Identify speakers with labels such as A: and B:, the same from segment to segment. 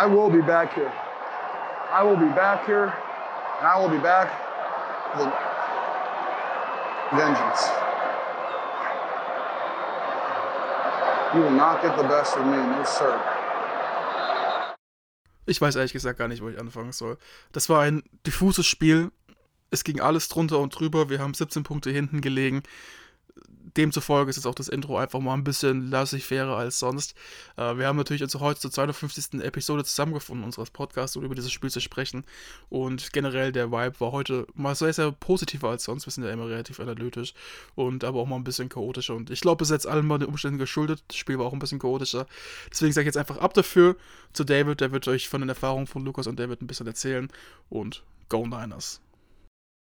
A: I will be back here. I will be back here, and I will be back with vengeance. You will not get the best of me, no sir.
B: Ich weiß ehrlich gesagt gar nicht, wo ich anfangen soll. Das war ein diffuses Spiel. Es ging alles drunter und drüber. Wir haben 17 Punkte hinten gelegen demzufolge ist jetzt auch das Intro einfach mal ein bisschen laissez-faire als sonst. Äh, wir haben natürlich also heute zur 250. Episode zusammengefunden unseres Podcasts, um über dieses Spiel zu sprechen. Und generell der Vibe war heute mal sehr, sehr positiver als sonst. Wir sind ja immer relativ analytisch und aber auch mal ein bisschen chaotischer. Und ich glaube, es ist jetzt allen mal den Umständen geschuldet. Das Spiel war auch ein bisschen chaotischer. Deswegen sage ich jetzt einfach ab dafür zu David. Der wird euch von den Erfahrungen von Lukas und David ein bisschen erzählen. Und Go Niners!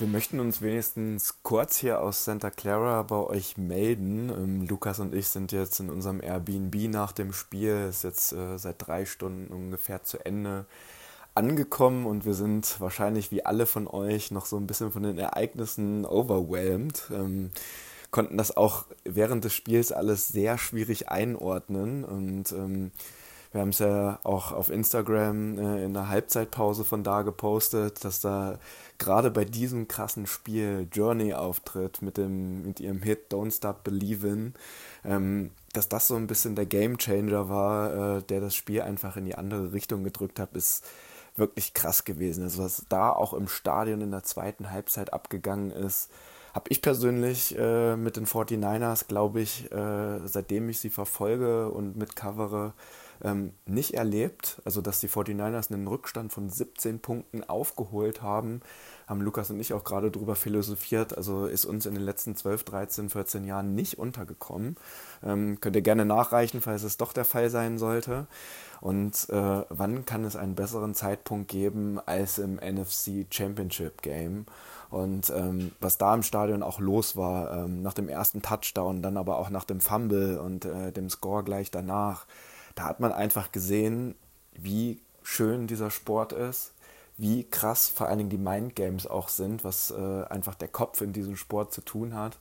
C: Wir möchten uns wenigstens kurz hier aus Santa Clara bei euch melden. Ähm, Lukas und ich sind jetzt in unserem Airbnb nach dem Spiel, ist jetzt äh, seit drei Stunden ungefähr zu Ende angekommen und wir sind wahrscheinlich wie alle von euch noch so ein bisschen von den Ereignissen overwhelmed. Ähm, konnten das auch während des Spiels alles sehr schwierig einordnen und ähm, wir haben es ja auch auf Instagram äh, in der Halbzeitpause von da gepostet, dass da gerade bei diesem krassen Spiel Journey auftritt mit, mit ihrem Hit Don't Stop Believin', ähm, dass das so ein bisschen der Game Changer war, äh, der das Spiel einfach in die andere Richtung gedrückt hat, ist wirklich krass gewesen. Also was da auch im Stadion in der zweiten Halbzeit abgegangen ist, habe ich persönlich äh, mit den 49ers, glaube ich, äh, seitdem ich sie verfolge und mitcovere, ähm, nicht erlebt. Also, dass die 49ers einen Rückstand von 17 Punkten aufgeholt haben, haben Lukas und ich auch gerade drüber philosophiert. Also ist uns in den letzten 12, 13, 14 Jahren nicht untergekommen. Ähm, könnt ihr gerne nachreichen, falls es doch der Fall sein sollte. Und äh, wann kann es einen besseren Zeitpunkt geben als im NFC Championship Game? Und ähm, was da im Stadion auch los war, ähm, nach dem ersten Touchdown, dann aber auch nach dem Fumble und äh, dem Score gleich danach, da hat man einfach gesehen, wie schön dieser Sport ist, wie krass vor allen Dingen die Mindgames auch sind, was äh, einfach der Kopf in diesem Sport zu tun hat,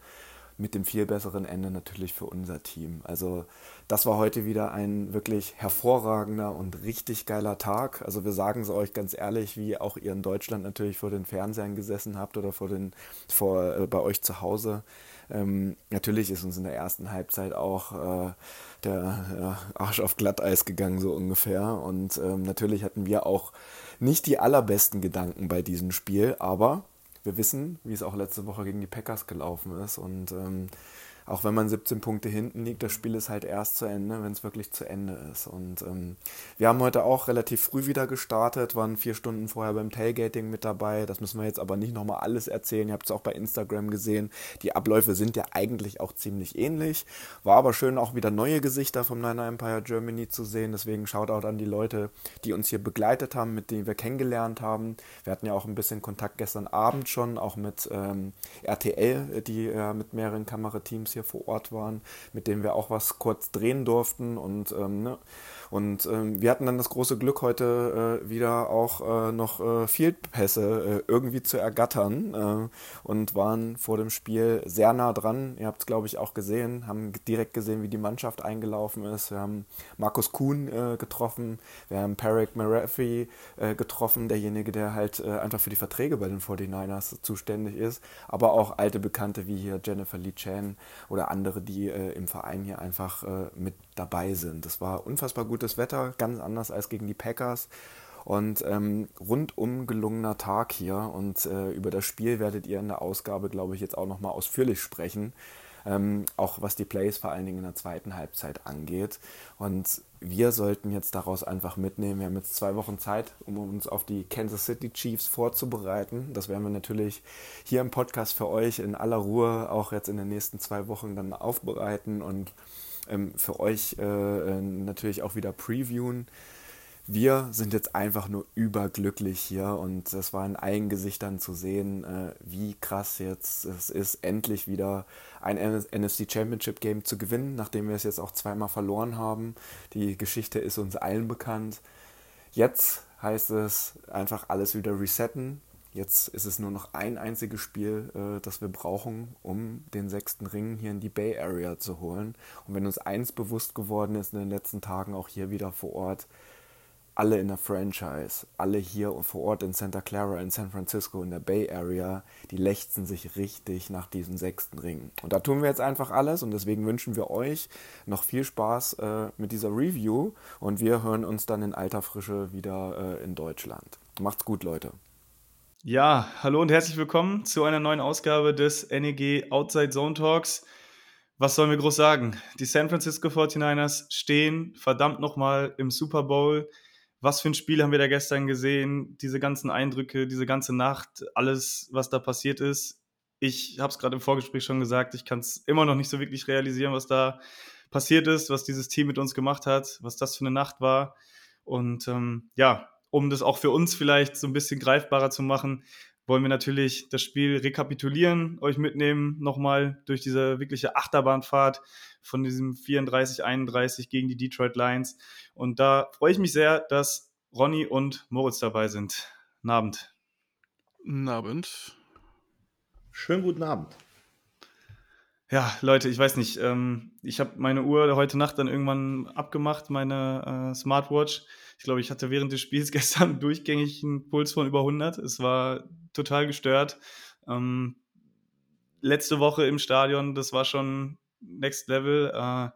C: mit dem viel besseren Ende natürlich für unser Team. Also das war heute wieder ein wirklich hervorragender und richtig geiler Tag. Also wir sagen es euch ganz ehrlich, wie auch ihr in Deutschland natürlich vor den Fernsehern gesessen habt oder vor den, vor, äh, bei euch zu Hause. Ähm, natürlich ist uns in der ersten Halbzeit auch äh, der Arsch auf Glatteis gegangen, so ungefähr. Und ähm, natürlich hatten wir auch nicht die allerbesten Gedanken bei diesem Spiel, aber wir wissen, wie es auch letzte Woche gegen die Packers gelaufen ist. Und ähm, auch wenn man 17 Punkte hinten liegt, das Spiel ist halt erst zu Ende, wenn es wirklich zu Ende ist. Und ähm, wir haben heute auch relativ früh wieder gestartet, waren vier Stunden vorher beim Tailgating mit dabei. Das müssen wir jetzt aber nicht nochmal alles erzählen. Ihr habt es auch bei Instagram gesehen. Die Abläufe sind ja eigentlich auch ziemlich ähnlich. War aber schön, auch wieder neue Gesichter vom Niner Empire Germany zu sehen. Deswegen Shoutout an die Leute, die uns hier begleitet haben, mit denen wir kennengelernt haben. Wir hatten ja auch ein bisschen Kontakt gestern Abend schon, auch mit ähm, RTL, die äh, mit mehreren Kamerateams hier hier vor Ort waren, mit denen wir auch was kurz drehen durften. Und, ähm, ne? Und ähm, wir hatten dann das große Glück, heute äh, wieder auch äh, noch äh, Fieldpässe äh, irgendwie zu ergattern äh, und waren vor dem Spiel sehr nah dran. Ihr habt es, glaube ich, auch gesehen, haben direkt gesehen, wie die Mannschaft eingelaufen ist. Wir haben Markus Kuhn äh, getroffen, wir haben Perrick Marafi getroffen, derjenige, der halt einfach für die Verträge bei den 49ers zuständig ist, aber auch alte Bekannte wie hier Jennifer Lee Chan oder andere, die im Verein hier einfach mit dabei sind. Das war unfassbar gutes Wetter, ganz anders als gegen die Packers. Und ähm, rundum gelungener Tag hier. Und äh, über das Spiel werdet ihr in der Ausgabe, glaube ich, jetzt auch nochmal ausführlich sprechen. Ähm, auch was die Plays vor allen Dingen in der zweiten Halbzeit angeht. Und wir sollten jetzt daraus einfach mitnehmen. Wir haben jetzt zwei Wochen Zeit, um uns auf die Kansas City Chiefs vorzubereiten. Das werden wir natürlich hier im Podcast für euch in aller Ruhe auch jetzt in den nächsten zwei Wochen dann aufbereiten und ähm, für euch äh, natürlich auch wieder previewen. wir sind jetzt einfach nur überglücklich hier und es war in allen Gesichtern zu sehen, äh, wie krass jetzt es ist, endlich wieder ein NFC Championship Game zu gewinnen, nachdem wir es jetzt auch zweimal verloren haben. Die Geschichte ist uns allen bekannt. Jetzt heißt es einfach alles wieder resetten. Jetzt ist es nur noch ein einziges Spiel, äh, das wir brauchen, um den sechsten Ring hier in die Bay Area zu holen. Und wenn uns eins bewusst geworden ist in den letzten Tagen, auch hier wieder vor Ort, alle in der Franchise, alle hier vor Ort in Santa Clara, in San Francisco, in der Bay Area, die lechzen sich richtig nach diesem sechsten Ring. Und da tun wir jetzt einfach alles und deswegen wünschen wir euch noch viel Spaß äh, mit dieser Review und wir hören uns dann in alter Frische wieder äh, in Deutschland. Macht's gut, Leute.
D: Ja, hallo und herzlich willkommen zu einer neuen Ausgabe des NEG Outside Zone Talks. Was sollen wir groß sagen? Die San Francisco 49ers stehen verdammt nochmal im Super Bowl was für ein Spiel haben wir da gestern gesehen, diese ganzen Eindrücke, diese ganze Nacht, alles, was da passiert ist. Ich habe es gerade im Vorgespräch schon gesagt, ich kann es immer noch nicht so wirklich realisieren, was da passiert ist, was dieses Team mit uns gemacht hat, was das für eine Nacht war. Und ähm, ja, um das auch für uns vielleicht so ein bisschen greifbarer zu machen, wollen wir natürlich das Spiel rekapitulieren, euch mitnehmen, nochmal durch diese wirkliche Achterbahnfahrt von diesem 34-31 gegen die Detroit Lions. Und da freue ich mich sehr, dass Ronny und Moritz dabei sind. Guten Abend.
B: Guten Abend.
E: Schönen guten Abend.
D: Ja, Leute, ich weiß nicht. Ähm, ich habe meine Uhr heute Nacht dann irgendwann abgemacht, meine äh, Smartwatch. Ich glaube, ich hatte während des Spiels gestern durchgängig einen Puls von über 100. Es war total gestört. Ähm, letzte Woche im Stadion, das war schon Next Level. Äh,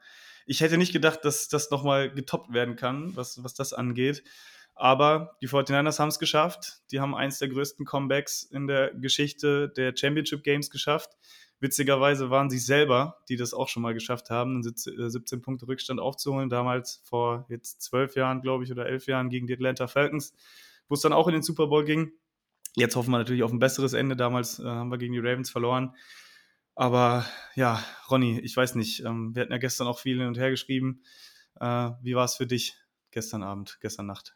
D: ich hätte nicht gedacht, dass das nochmal getoppt werden kann, was, was das angeht. Aber die 49ers haben es geschafft. Die haben eins der größten Comebacks in der Geschichte der Championship Games geschafft. Witzigerweise waren sie selber, die das auch schon mal geschafft haben, einen 17 äh, Punkte Rückstand aufzuholen. Damals vor jetzt zwölf Jahren, glaube ich, oder elf Jahren gegen die Atlanta Falcons, wo es dann auch in den Super Bowl ging. Jetzt hoffen wir natürlich auf ein besseres Ende. Damals äh, haben wir gegen die Ravens verloren. Aber ja, Ronny, ich weiß nicht. Ähm, wir hatten ja gestern auch viel hin und her geschrieben. Äh, wie war es für dich gestern Abend, gestern Nacht?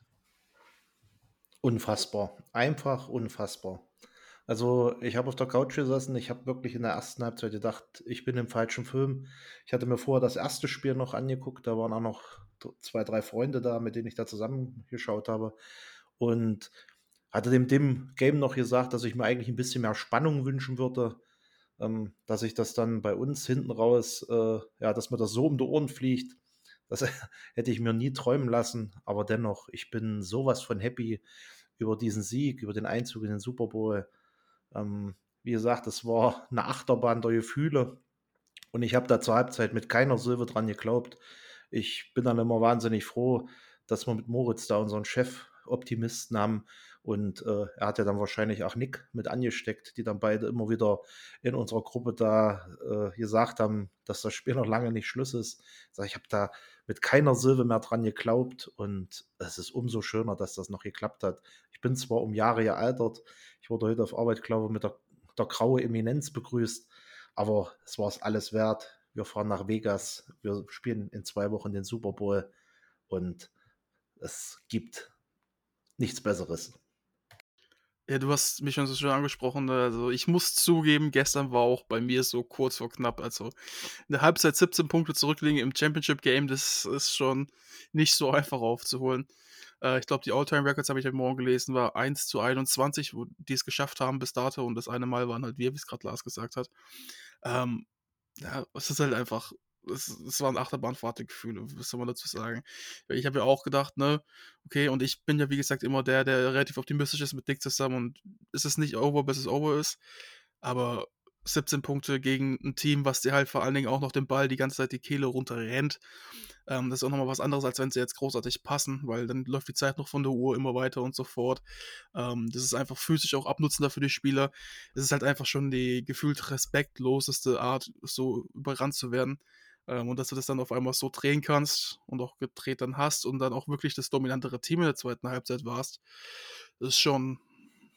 E: Unfassbar. Einfach unfassbar. Also ich habe auf der Couch gesessen, ich habe wirklich in der ersten Halbzeit gedacht, ich bin im falschen Film. Ich hatte mir vorher das erste Spiel noch angeguckt, da waren auch noch zwei, drei Freunde da, mit denen ich da zusammengeschaut habe. Und hatte dem, dem Game noch gesagt, dass ich mir eigentlich ein bisschen mehr Spannung wünschen würde, ähm, dass ich das dann bei uns hinten raus, äh, ja, dass mir das so um die Ohren fliegt. Das hätte ich mir nie träumen lassen, aber dennoch, ich bin sowas von happy über diesen Sieg, über den Einzug in den Super Bowl. Ähm, wie gesagt, es war eine Achterbahn der Gefühle. Und ich habe da zur Halbzeit mit keiner Silbe dran geglaubt. Ich bin dann immer wahnsinnig froh, dass wir mit Moritz da unseren Chef-Optimisten haben. Und äh, er hat ja dann wahrscheinlich auch Nick mit angesteckt, die dann beide immer wieder in unserer Gruppe da äh, gesagt haben, dass das Spiel noch lange nicht Schluss ist. Ich habe da mit keiner Silbe mehr dran geglaubt und es ist umso schöner, dass das noch geklappt hat. Ich bin zwar um Jahre gealtert, ich wurde heute auf Arbeit, glaube ich, mit der, der graue Eminenz begrüßt, aber es war es alles wert. Wir fahren nach Vegas, wir spielen in zwei Wochen den Super Bowl und es gibt nichts Besseres.
B: Ja, du hast mich schon so schön angesprochen. Also, ich muss zugeben, gestern war auch bei mir so kurz vor knapp. Also, in der Halbzeit 17 Punkte zurückliegen im Championship Game, das ist schon nicht so einfach aufzuholen. Äh, ich glaube, die All-Time Records habe ich heute Morgen gelesen, war 1 zu 21, wo die es geschafft haben bis dato. Und das eine Mal waren halt wir, wie es gerade Lars gesagt hat. Ähm, ja, es ist halt einfach es, es waren Achterbahnfahrtgefühle, was soll man dazu sagen? Ich habe ja auch gedacht, ne, okay, und ich bin ja wie gesagt immer der, der relativ optimistisch ist mit Dick zusammen und es ist nicht over, bis es over ist. Aber 17 Punkte gegen ein Team, was dir halt vor allen Dingen auch noch den Ball die ganze Zeit die Kehle runterrennt. Ähm, das ist auch nochmal was anderes, als wenn sie jetzt großartig passen, weil dann läuft die Zeit noch von der Uhr immer weiter und so fort. Ähm, das ist einfach physisch auch abnutzender für die Spieler. Es ist halt einfach schon die gefühlt respektloseste Art, so überrannt zu werden. Ähm, und dass du das dann auf einmal so drehen kannst und auch gedreht dann hast und dann auch wirklich das dominantere Team in der zweiten Halbzeit warst, ist schon,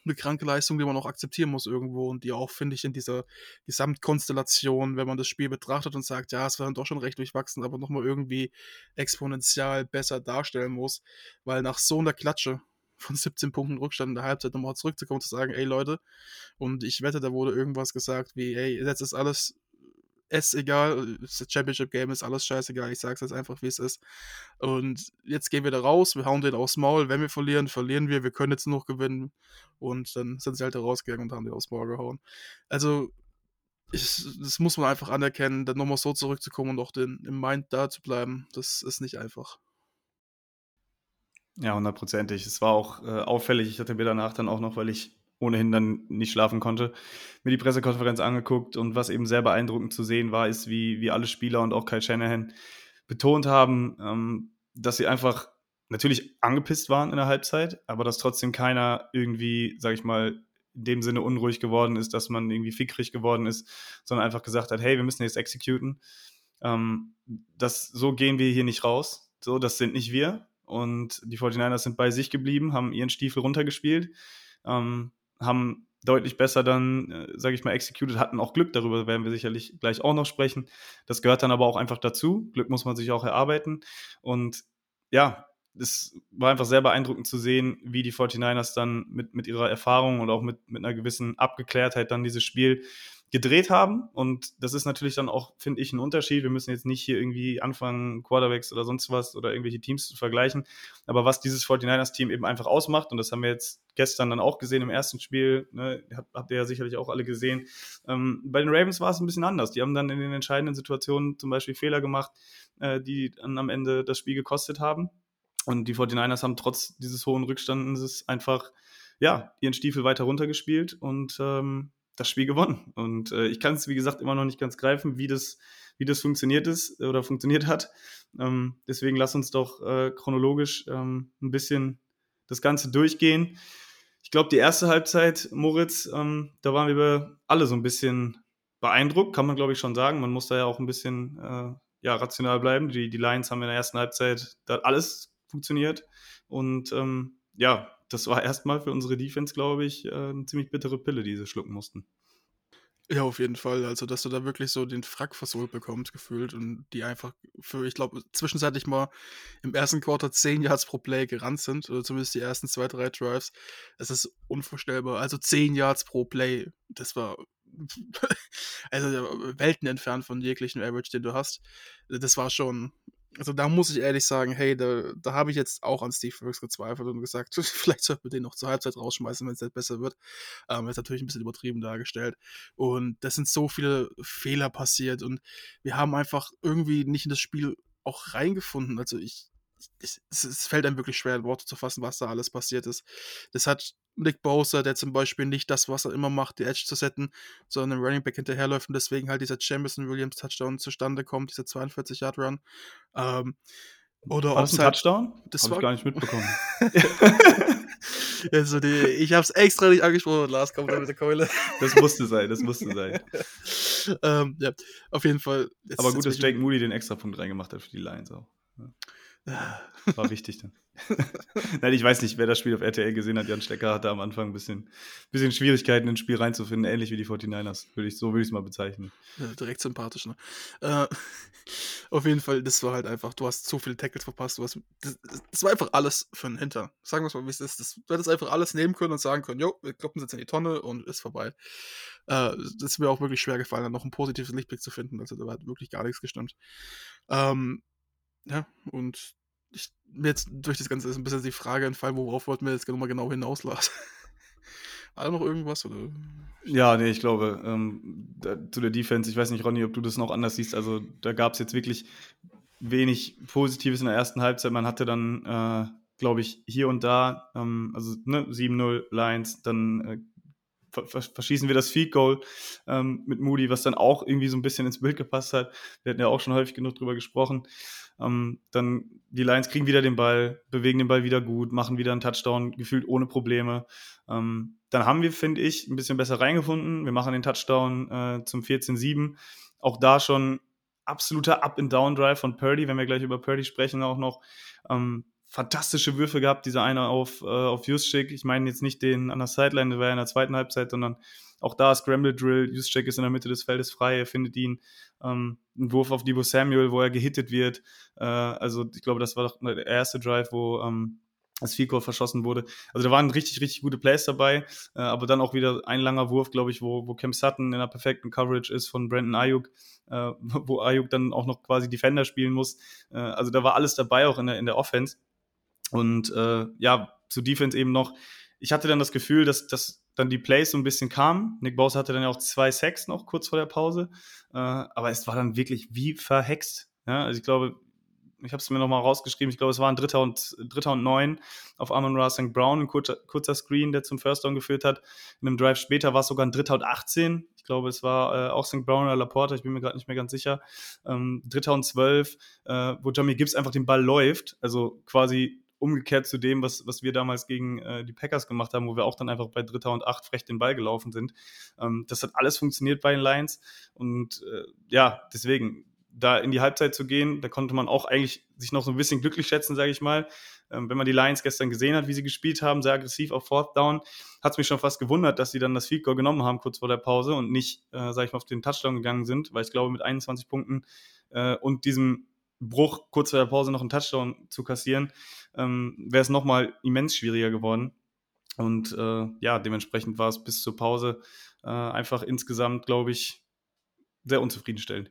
B: eine kranke Leistung, die man auch akzeptieren muss irgendwo und die auch, finde ich, in dieser Gesamtkonstellation, wenn man das Spiel betrachtet und sagt, ja, es war dann doch schon recht durchwachsen, aber nochmal irgendwie exponentiell besser darstellen muss, weil nach so einer Klatsche von 17 Punkten Rückstand in der Halbzeit nochmal zurückzukommen und zu sagen, ey Leute, und ich wette, da wurde irgendwas gesagt wie, ey, jetzt ist alles es egal, das Championship Game ist alles scheißegal, ich sag's jetzt einfach, wie es ist. Und jetzt gehen wir da raus, wir hauen den aufs Maul, wenn wir verlieren, verlieren wir, wir können jetzt noch gewinnen. Und dann sind sie halt da rausgegangen und haben die aufs Maul gehauen. Also, ich, das muss man einfach anerkennen, dann nochmal so zurückzukommen und auch den, im Mind da zu bleiben, das ist nicht einfach.
D: Ja, hundertprozentig. Es war auch äh, auffällig. Ich hatte mir danach dann auch noch, weil ich ohnehin dann nicht schlafen konnte, mir die Pressekonferenz angeguckt und was eben sehr beeindruckend zu sehen war, ist, wie, wie alle Spieler und auch Kyle Shanahan betont haben, ähm, dass sie einfach natürlich angepisst waren in der Halbzeit, aber dass trotzdem keiner irgendwie, sag ich mal, in dem Sinne unruhig geworden ist, dass man irgendwie fickrig geworden ist, sondern einfach gesagt hat, hey, wir müssen jetzt executen. Ähm, das, so gehen wir hier nicht raus. So, das sind nicht wir. Und die 49ers sind bei sich geblieben, haben ihren Stiefel runtergespielt. Ähm, haben deutlich besser dann, äh, sage ich mal, executed, hatten auch Glück, darüber werden wir sicherlich gleich auch noch sprechen. Das gehört dann aber auch einfach dazu. Glück muss man sich auch erarbeiten. Und ja, es war einfach sehr beeindruckend zu sehen, wie die 49ers dann mit, mit ihrer Erfahrung und auch mit, mit einer gewissen Abgeklärtheit dann dieses Spiel gedreht haben. Und das ist natürlich dann auch, finde ich, ein Unterschied. Wir müssen jetzt nicht hier irgendwie anfangen, Quarterbacks oder sonst was oder irgendwelche Teams zu vergleichen. Aber was dieses 49ers-Team eben einfach ausmacht, und das haben wir jetzt gestern dann auch gesehen im ersten Spiel, ne, habt, habt ihr ja sicherlich auch alle gesehen. Ähm, bei den Ravens war es ein bisschen anders. Die haben dann in den entscheidenden Situationen zum Beispiel Fehler gemacht, äh, die dann am Ende das Spiel gekostet haben. Und die 49ers haben trotz dieses hohen Rückstandes einfach ja, ihren Stiefel weiter runtergespielt und ähm, das Spiel gewonnen. Und äh, ich kann es, wie gesagt, immer noch nicht ganz greifen, wie das, wie das funktioniert ist oder funktioniert hat. Ähm, deswegen lass uns doch äh, chronologisch ähm, ein bisschen das Ganze durchgehen. Ich glaube, die erste Halbzeit, Moritz, ähm, da waren wir alle so ein bisschen beeindruckt, kann man glaube ich schon sagen. Man muss da ja auch ein bisschen äh, ja, rational bleiben. Die, die Lions haben in der ersten Halbzeit da alles funktioniert. Und ähm, ja, das war erstmal für unsere Defense, glaube ich, äh, eine ziemlich bittere Pille, die sie schlucken mussten.
B: Ja, auf jeden Fall. Also, dass du da wirklich so den Frack versohlt bekommst, gefühlt und die einfach für, ich glaube, zwischenzeitlich mal im ersten Quarter 10 Yards pro Play gerannt sind, oder zumindest die ersten zwei, drei Drives. Es ist unvorstellbar. Also 10 Yards pro Play, das war also Welten entfernt von jeglichen Average, den du hast. Das war schon also da muss ich ehrlich sagen, hey, da, da habe ich jetzt auch an Steve Wilkes gezweifelt und gesagt, vielleicht sollten wir den noch zur Halbzeit rausschmeißen, wenn es nicht besser wird. Ähm, ist natürlich ein bisschen übertrieben dargestellt. Und das sind so viele Fehler passiert und wir haben einfach irgendwie nicht in das Spiel auch reingefunden. Also ich, es, es, fällt einem wirklich schwer, in Worte zu fassen, was da alles passiert ist. Das hat Nick Bosa, der zum Beispiel nicht das, was er immer macht, die Edge zu setzen, sondern im Running Back hinterherläuft und deswegen halt dieser Jameson Williams Touchdown zustande kommt, dieser 42 Yard Run. Ähm, oder
D: war das ein halt, Touchdown?
B: Das Hab
D: war ich gar nicht mitbekommen.
B: also die, ich habe es extra nicht angesprochen. Lars kommt da mit der Keule.
D: Das musste sein, das musste sein.
B: ähm, ja, auf jeden Fall.
D: Aber gut, dass Jake Moody den extra Punkt reingemacht hat für die Lions auch. Ja. War wichtig dann. Nein, ich weiß nicht, wer das Spiel auf RTL gesehen hat. Jan Stecker hatte am Anfang ein bisschen, bisschen Schwierigkeiten ins Spiel reinzufinden, ähnlich wie die 49ers. Würde ich, so würde ich es mal bezeichnen.
B: Ja, direkt sympathisch, ne? Äh, auf jeden Fall, das war halt einfach, du hast zu viele Tackles verpasst. Du hast, das, das war einfach alles für den Hinter. Sagen wir es mal, wie es ist. Das, du hättest einfach alles nehmen können und sagen können, jo, wir kloppen jetzt in die Tonne und ist vorbei. Äh, das ist mir auch wirklich schwer gefallen, dann noch ein positives Lichtblick zu finden. Also da hat wirklich gar nichts gestimmt. Ähm, ja, und ich, jetzt durch das Ganze ist ein bisschen die Frage entfallen, worauf wollten wir jetzt nochmal genau hinaus lassen? War da noch irgendwas? Oder?
D: Ja, nee, ich glaube, ähm, da, zu der Defense, ich weiß nicht, Ronny, ob du das noch anders siehst. Also da gab es jetzt wirklich wenig Positives in der ersten Halbzeit. Man hatte dann, äh, glaube ich, hier und da, ähm, also ne, 7-0 Lines, dann äh, verschießen wir das Feed Goal ähm, mit Moody, was dann auch irgendwie so ein bisschen ins Bild gepasst hat. Wir hatten ja auch schon häufig genug drüber gesprochen. Ähm, dann die Lions kriegen wieder den Ball, bewegen den Ball wieder gut, machen wieder einen Touchdown, gefühlt ohne Probleme. Ähm, dann haben wir, finde ich, ein bisschen besser reingefunden. Wir machen den Touchdown äh, zum 14-7. Auch da schon absoluter Up-and-Down-Drive von Purdy, wenn wir gleich über Purdy sprechen auch noch. Ähm, fantastische Würfe gehabt, dieser eine auf, äh, auf Juszczyk. Ich meine jetzt nicht den an der Sideline, der war ja in der zweiten Halbzeit, sondern auch da Scramble Drill. Juszczyk ist in der Mitte des Feldes frei, er findet ihn. Ähm, ein Wurf auf Debo Samuel, wo er gehittet wird. Äh, also ich glaube, das war doch der erste Drive, wo ähm, das Goal verschossen wurde. Also da waren richtig, richtig gute Plays dabei, äh, aber dann auch wieder ein langer Wurf, glaube ich, wo, wo Cam Sutton in einer perfekten Coverage ist von Brandon Ayuk, äh, wo Ayuk dann auch noch quasi Defender spielen muss. Äh, also da war alles dabei, auch in der, in der Offense. Und äh, ja, zu Defense eben noch. Ich hatte dann das Gefühl, dass, dass dann die Plays so ein bisschen kamen. Nick Bosa hatte dann ja auch zwei Sacks noch kurz vor der Pause. Äh, aber es war dann wirklich wie verhext. Ja, also ich glaube, ich habe es mir nochmal rausgeschrieben, ich glaube, es war ein Dritter und, Dritter und Neun auf Amon Ra St. Brown, ein kurzer, kurzer, Screen, der zum First Down geführt hat. In einem Drive später war es sogar ein Dritter und 18. Ich glaube, es war äh, auch St. Brown oder Laporta, ich bin mir gerade nicht mehr ganz sicher. Ähm, Dritter und 12, äh, wo Jamie Gibbs einfach den Ball läuft, also quasi umgekehrt zu dem, was, was wir damals gegen äh, die Packers gemacht haben, wo wir auch dann einfach bei Dritter und Acht frech den Ball gelaufen sind. Ähm, das hat alles funktioniert bei den Lions und äh, ja, deswegen da in die Halbzeit zu gehen, da konnte man auch eigentlich sich noch so ein bisschen glücklich schätzen, sage ich mal. Ähm, wenn man die Lions gestern gesehen hat, wie sie gespielt haben, sehr aggressiv auf Fourth Down, hat es mich schon fast gewundert, dass sie dann das Field Goal genommen haben kurz vor der Pause und nicht, äh, sage ich mal, auf den Touchdown gegangen sind, weil ich glaube, mit 21 Punkten äh, und diesem Bruch kurz vor der Pause noch einen Touchdown zu kassieren, ähm, wäre es nochmal immens schwieriger geworden. Und äh, ja, dementsprechend war es bis zur Pause äh, einfach insgesamt, glaube ich, sehr unzufriedenstellend.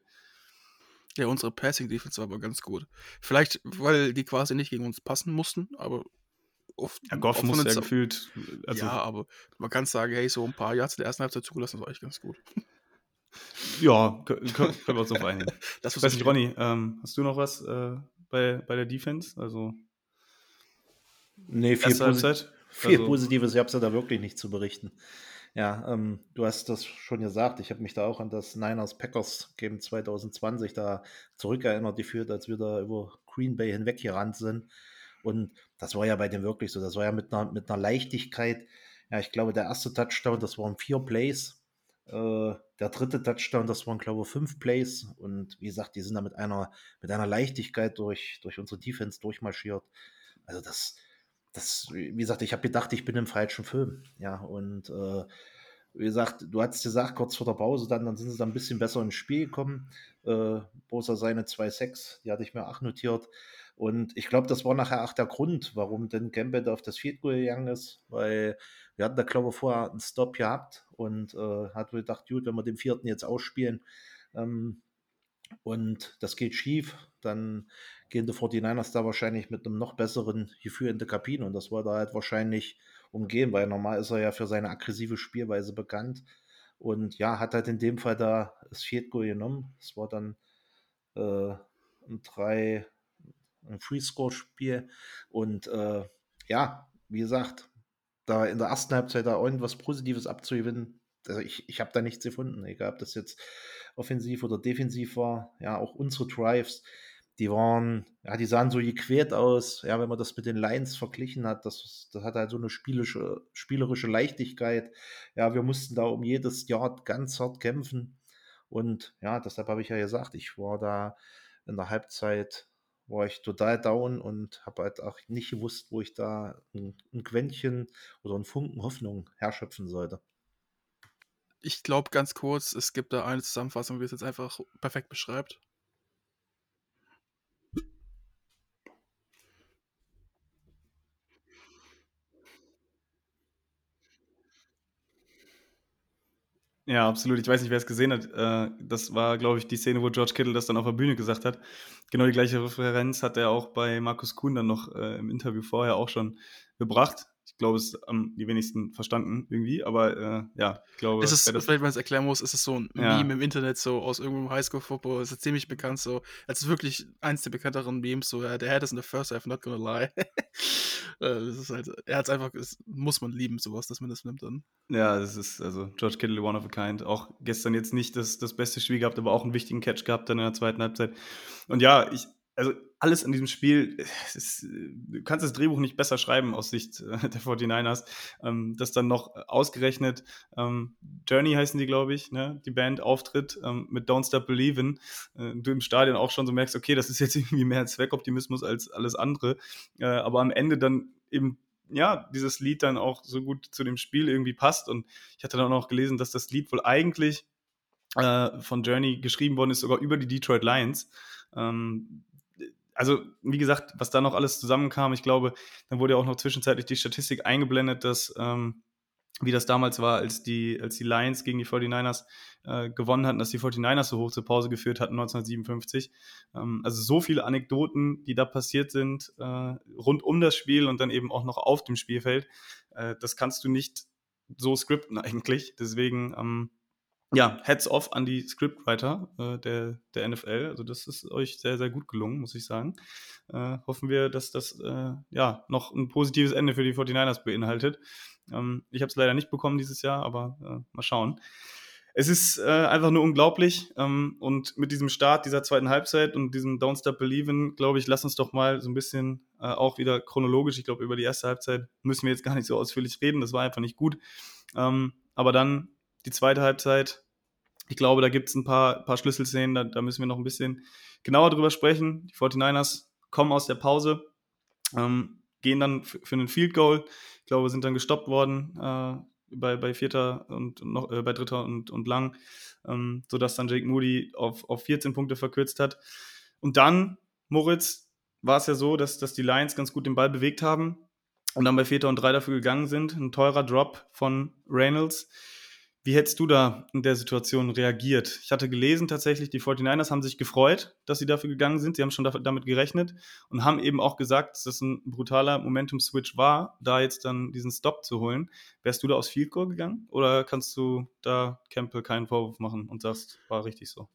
B: Ja, unsere Passing Defense war aber ganz gut. Vielleicht, weil die quasi nicht gegen uns passen mussten, aber
D: oft. Ja, Goff muss ja gefühlt.
B: Also ja, aber man kann sagen, hey, so ein paar Yards in der ersten Halbzeit zugelassen, das war echt ganz gut.
D: Ja, können, können wir uns auf einigen. das ich weiß nicht, Ronny, ähm, hast du noch was äh, bei, bei der Defense? Also.
E: Nee, viel, Posi viel also, Positives, ich habe ja da wirklich nicht zu berichten. Ja, ähm, du hast das schon gesagt. Ich habe mich da auch an das Niners Packers Game 2020 da zurückerinnert, geführt, als wir da über Green Bay hinweg gerannt sind. Und das war ja bei dem wirklich so. Das war ja mit einer, mit einer Leichtigkeit. Ja, ich glaube, der erste Touchdown, das waren vier Plays. Äh, der dritte Touchdown, das waren, glaube ich, fünf Plays. Und wie gesagt, die sind da mit einer, mit einer Leichtigkeit durch, durch unsere Defense durchmarschiert. Also das, das, wie gesagt, ich habe gedacht, ich bin im falschen Film. Ja, und äh, wie gesagt, du hast gesagt, kurz vor der Pause, dann, dann sind sie dann ein bisschen besser ins Spiel gekommen. Äh, Bosa seine 2-6, die hatte ich mir auch notiert. Und ich glaube, das war nachher auch der Grund, warum denn Gambit auf das Field Goal gegangen ist, weil wir hatten da, glaube ich, vorher einen Stop gehabt und äh, hat gedacht, gut, wenn wir den vierten jetzt ausspielen ähm, und das geht schief, dann gehen die 49ers da wahrscheinlich mit einem noch besseren Gefühl in der Kabine. Und das war da halt wahrscheinlich umgehen, weil normal ist er ja für seine aggressive Spielweise bekannt. Und ja, hat halt in dem Fall da das Field Goal genommen. Es war dann äh, ein drei ein Free-Score-Spiel. Und äh, ja, wie gesagt, da in der ersten Halbzeit da irgendwas Positives abzugewinnen, also ich, ich habe da nichts gefunden, egal ob das jetzt offensiv oder defensiv war. Ja, auch unsere Drives, die waren, ja, die sahen so gequält aus. Ja, wenn man das mit den Lions verglichen hat, das, das hat halt so eine spielische, spielerische Leichtigkeit. Ja, wir mussten da um jedes Jahr ganz hart kämpfen. Und ja, deshalb habe ich ja gesagt, ich war da in der Halbzeit, war ich total down und habe halt auch nicht gewusst, wo ich da ein, ein Quäntchen oder einen Funken Hoffnung herschöpfen sollte
B: ich glaube ganz kurz, es gibt da eine Zusammenfassung, wie es jetzt einfach perfekt beschreibt.
D: Ja, absolut. Ich weiß nicht, wer es gesehen hat. Äh, das war, glaube ich, die Szene, wo George Kittle das dann auf der Bühne gesagt hat. Genau die gleiche Referenz hat er auch bei Markus Kuhn dann noch äh, im Interview vorher auch schon gebracht. Ich glaube, es haben die wenigsten verstanden irgendwie, aber äh, ja, ich glaube.
B: Es ist, vielleicht, wenn man es erklären muss, ist es so ein ja. Meme im Internet, so aus irgendeinem Highschool-Football. Ist ziemlich bekannt, so. Es ist wirklich eins der bekannteren Memes, so, der Head is in the first half, not gonna lie. Äh, das ist halt, er hat es einfach, das muss man lieben, sowas, dass man das nimmt dann.
D: Ja, das ist, also, George Kittle, one of a kind. Auch gestern jetzt nicht das, das beste Spiel gehabt, aber auch einen wichtigen Catch gehabt dann in der zweiten Halbzeit. Und ja, ich, also alles in diesem Spiel, ist, du kannst das Drehbuch nicht besser schreiben aus Sicht äh, der 49ers. Ähm, das dann noch ausgerechnet, ähm, Journey heißen die, glaube ich, ne? die Band auftritt ähm, mit Don't Stop Believin'. Äh, du im Stadion auch schon so merkst, okay, das ist jetzt irgendwie mehr Zweckoptimismus als alles andere. Äh, aber am Ende dann eben ja, dieses Lied dann auch so gut zu dem Spiel irgendwie passt. Und ich hatte dann auch gelesen, dass das Lied wohl eigentlich äh, von Journey geschrieben worden ist, sogar über die Detroit Lions. Ähm, also, wie gesagt, was da noch alles zusammenkam, ich glaube, dann wurde ja auch noch zwischenzeitlich die Statistik eingeblendet, dass, ähm, wie das damals war, als die, als die Lions gegen die 49ers äh, gewonnen hatten, dass die 49ers so hoch zur Pause geführt hatten 1957. Ähm, also so viele Anekdoten, die da passiert sind, äh, rund um das Spiel und dann eben auch noch auf dem Spielfeld. Äh, das kannst du nicht so skripten eigentlich. Deswegen, ähm, ja, Heads off an die Scriptwriter äh, der, der NFL. Also das ist euch sehr, sehr gut gelungen, muss ich sagen. Äh, hoffen wir, dass das äh, ja noch ein positives Ende für die 49ers beinhaltet. Ähm, ich habe es leider nicht bekommen dieses Jahr, aber äh, mal schauen. Es ist äh, einfach nur unglaublich. Ähm, und mit diesem Start dieser zweiten Halbzeit und diesem Don't Stop Believin', glaube ich, lass uns doch mal so ein bisschen äh, auch wieder chronologisch, ich glaube, über die erste Halbzeit müssen wir jetzt gar nicht so ausführlich reden. Das war einfach nicht gut. Ähm, aber dann die zweite Halbzeit. Ich glaube, da gibt es ein paar, paar Schlüsselszenen, da, da, müssen wir noch ein bisschen genauer drüber sprechen. Die 49ers kommen aus der Pause, ähm, gehen dann für einen Field Goal. Ich glaube, sind dann gestoppt worden äh, bei, bei Vierter und noch äh, bei Dritter und, und Lang, ähm, sodass dann Jake Moody auf, auf 14 Punkte verkürzt hat. Und dann, Moritz, war es ja so, dass, dass die Lions ganz gut den Ball bewegt haben und dann bei Vierter und Drei dafür gegangen sind. Ein teurer Drop von Reynolds wie hättest du da in der Situation reagiert? Ich hatte gelesen tatsächlich, die 49ers haben sich gefreut, dass sie dafür gegangen sind. Sie haben schon damit gerechnet und haben eben auch gesagt, dass das ein brutaler Momentum-Switch war, da jetzt dann diesen Stop zu holen. Wärst du da aus Field Goal gegangen oder kannst du da Campbell keinen Vorwurf machen und sagst, war richtig so?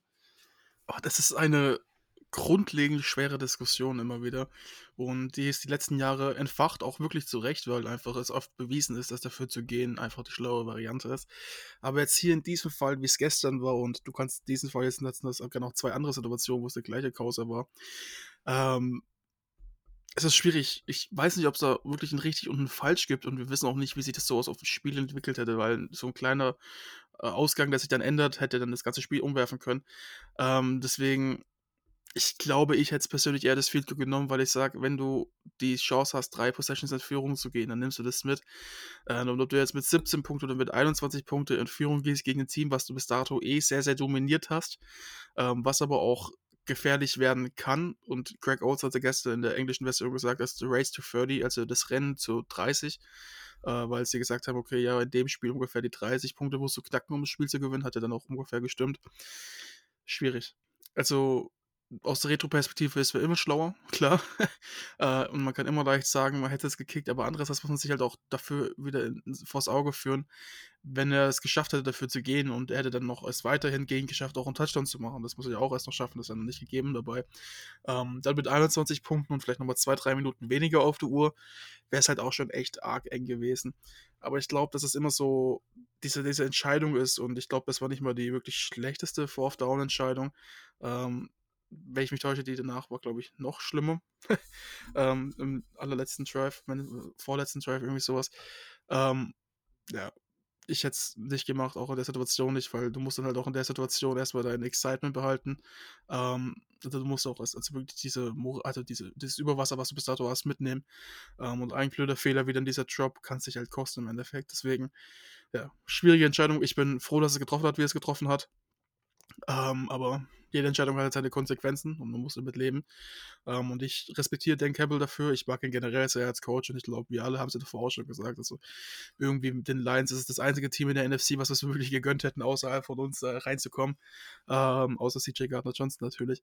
B: Oh, das ist eine grundlegend schwere Diskussion immer wieder. Und die ist die letzten Jahre entfacht, auch wirklich zu Recht, weil einfach es oft bewiesen ist, dass dafür zu gehen einfach die schlaue Variante ist. Aber jetzt hier in diesem Fall, wie es gestern war, und du kannst diesen Fall jetzt nutzen, das gab noch zwei andere Situationen, wo es der gleiche Causa war. Ähm, es ist schwierig. Ich weiß nicht, ob es da wirklich ein richtig und ein falsch gibt und wir wissen auch nicht, wie sich das so aus auf dem Spiel entwickelt hätte, weil so ein kleiner äh, Ausgang, der sich dann ändert, hätte dann das ganze Spiel umwerfen können. Ähm, deswegen ich glaube, ich hätte es persönlich eher das Field Goal genommen, weil ich sage, wenn du die Chance hast, drei Possessions in Führung zu gehen, dann nimmst du das mit. Äh, und ob du jetzt mit 17 Punkten oder mit 21 Punkten in Führung gehst gegen ein Team, was du bis dato eh sehr, sehr dominiert hast, ähm, was aber auch gefährlich werden kann. Und Greg Oates hatte gestern in der englischen Version gesagt, dass the Race to 30, also das Rennen zu 30, äh, weil sie gesagt haben, okay, ja, in dem Spiel ungefähr die 30 Punkte musst du knacken, um das Spiel zu gewinnen, hat er dann auch ungefähr gestimmt. Schwierig. Also aus der Retro-Perspektive ist man immer schlauer, klar. äh, und man kann immer leicht sagen, man hätte es gekickt, aber andererseits muss man sich halt auch dafür wieder in, vors Auge führen, wenn er es geschafft hätte, dafür zu gehen und er hätte dann noch es weiterhin gegen geschafft, auch einen Touchdown zu machen. Das muss er ja auch erst noch schaffen, das ist ja noch nicht gegeben dabei. Ähm, dann mit 21 Punkten und vielleicht nochmal zwei, drei Minuten weniger auf der Uhr, wäre es halt auch schon echt arg eng gewesen. Aber ich glaube, dass es immer so diese, diese Entscheidung ist und ich glaube, das war nicht mal die wirklich schlechteste Fourth-Down-Entscheidung. Ähm, wenn ich mich täusche, die danach war, glaube ich, noch schlimmer. ähm, Im allerletzten Drive, mein, vorletzten Drive, irgendwie sowas. Ähm, ja, ich hätte es nicht gemacht, auch in der Situation nicht, weil du musst dann halt auch in der Situation erstmal dein Excitement behalten. Ähm, also du musst auch also wirklich diese, also diese, dieses Überwasser, was du bis dato hast, mitnehmen. Ähm, und ein blöder Fehler wie dann dieser Drop kann sich halt kosten im Endeffekt. Deswegen, ja, schwierige Entscheidung. Ich bin froh, dass es getroffen hat, wie es getroffen hat. Ähm, aber jede Entscheidung hat halt seine Konsequenzen und man muss damit leben. Ähm, und ich respektiere Dan Campbell dafür. Ich mag ihn generell sehr als Coach und ich glaube, wir alle haben es ja davor auch schon gesagt. Also irgendwie mit den Lions ist es das einzige Team in der NFC, was wir es wirklich gegönnt hätten, außerhalb von uns äh, reinzukommen. Ähm, außer CJ Gardner Johnson natürlich.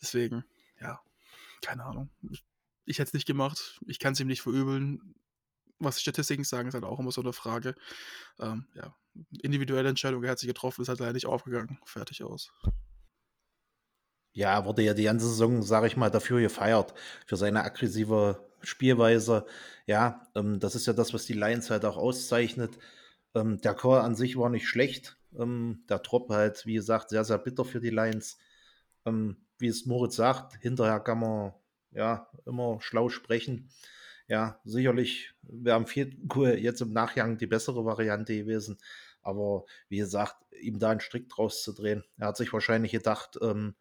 B: Deswegen, ja, keine Ahnung. Ich, ich hätte es nicht gemacht. Ich kann es ihm nicht verübeln was Statistiken sagen, ist halt auch immer so eine Frage. Ähm, ja, individuelle Entscheidung, er hat sich getroffen, ist halt leider nicht aufgegangen. Fertig aus.
E: Ja, wurde ja die ganze Saison, sage ich mal, dafür gefeiert, für seine aggressive Spielweise. Ja, ähm, das ist ja das, was die Lions halt auch auszeichnet. Ähm, der Core an sich war nicht schlecht. Ähm, der Drop halt, wie gesagt, sehr, sehr bitter für die Lions. Ähm, wie es Moritz sagt, hinterher kann man ja, immer schlau sprechen. Ja, sicherlich wäre am vierten Goal jetzt im Nachgang die bessere Variante gewesen. Aber wie gesagt, ihm da einen Strick draus zu drehen. Er hat sich wahrscheinlich gedacht, ähm,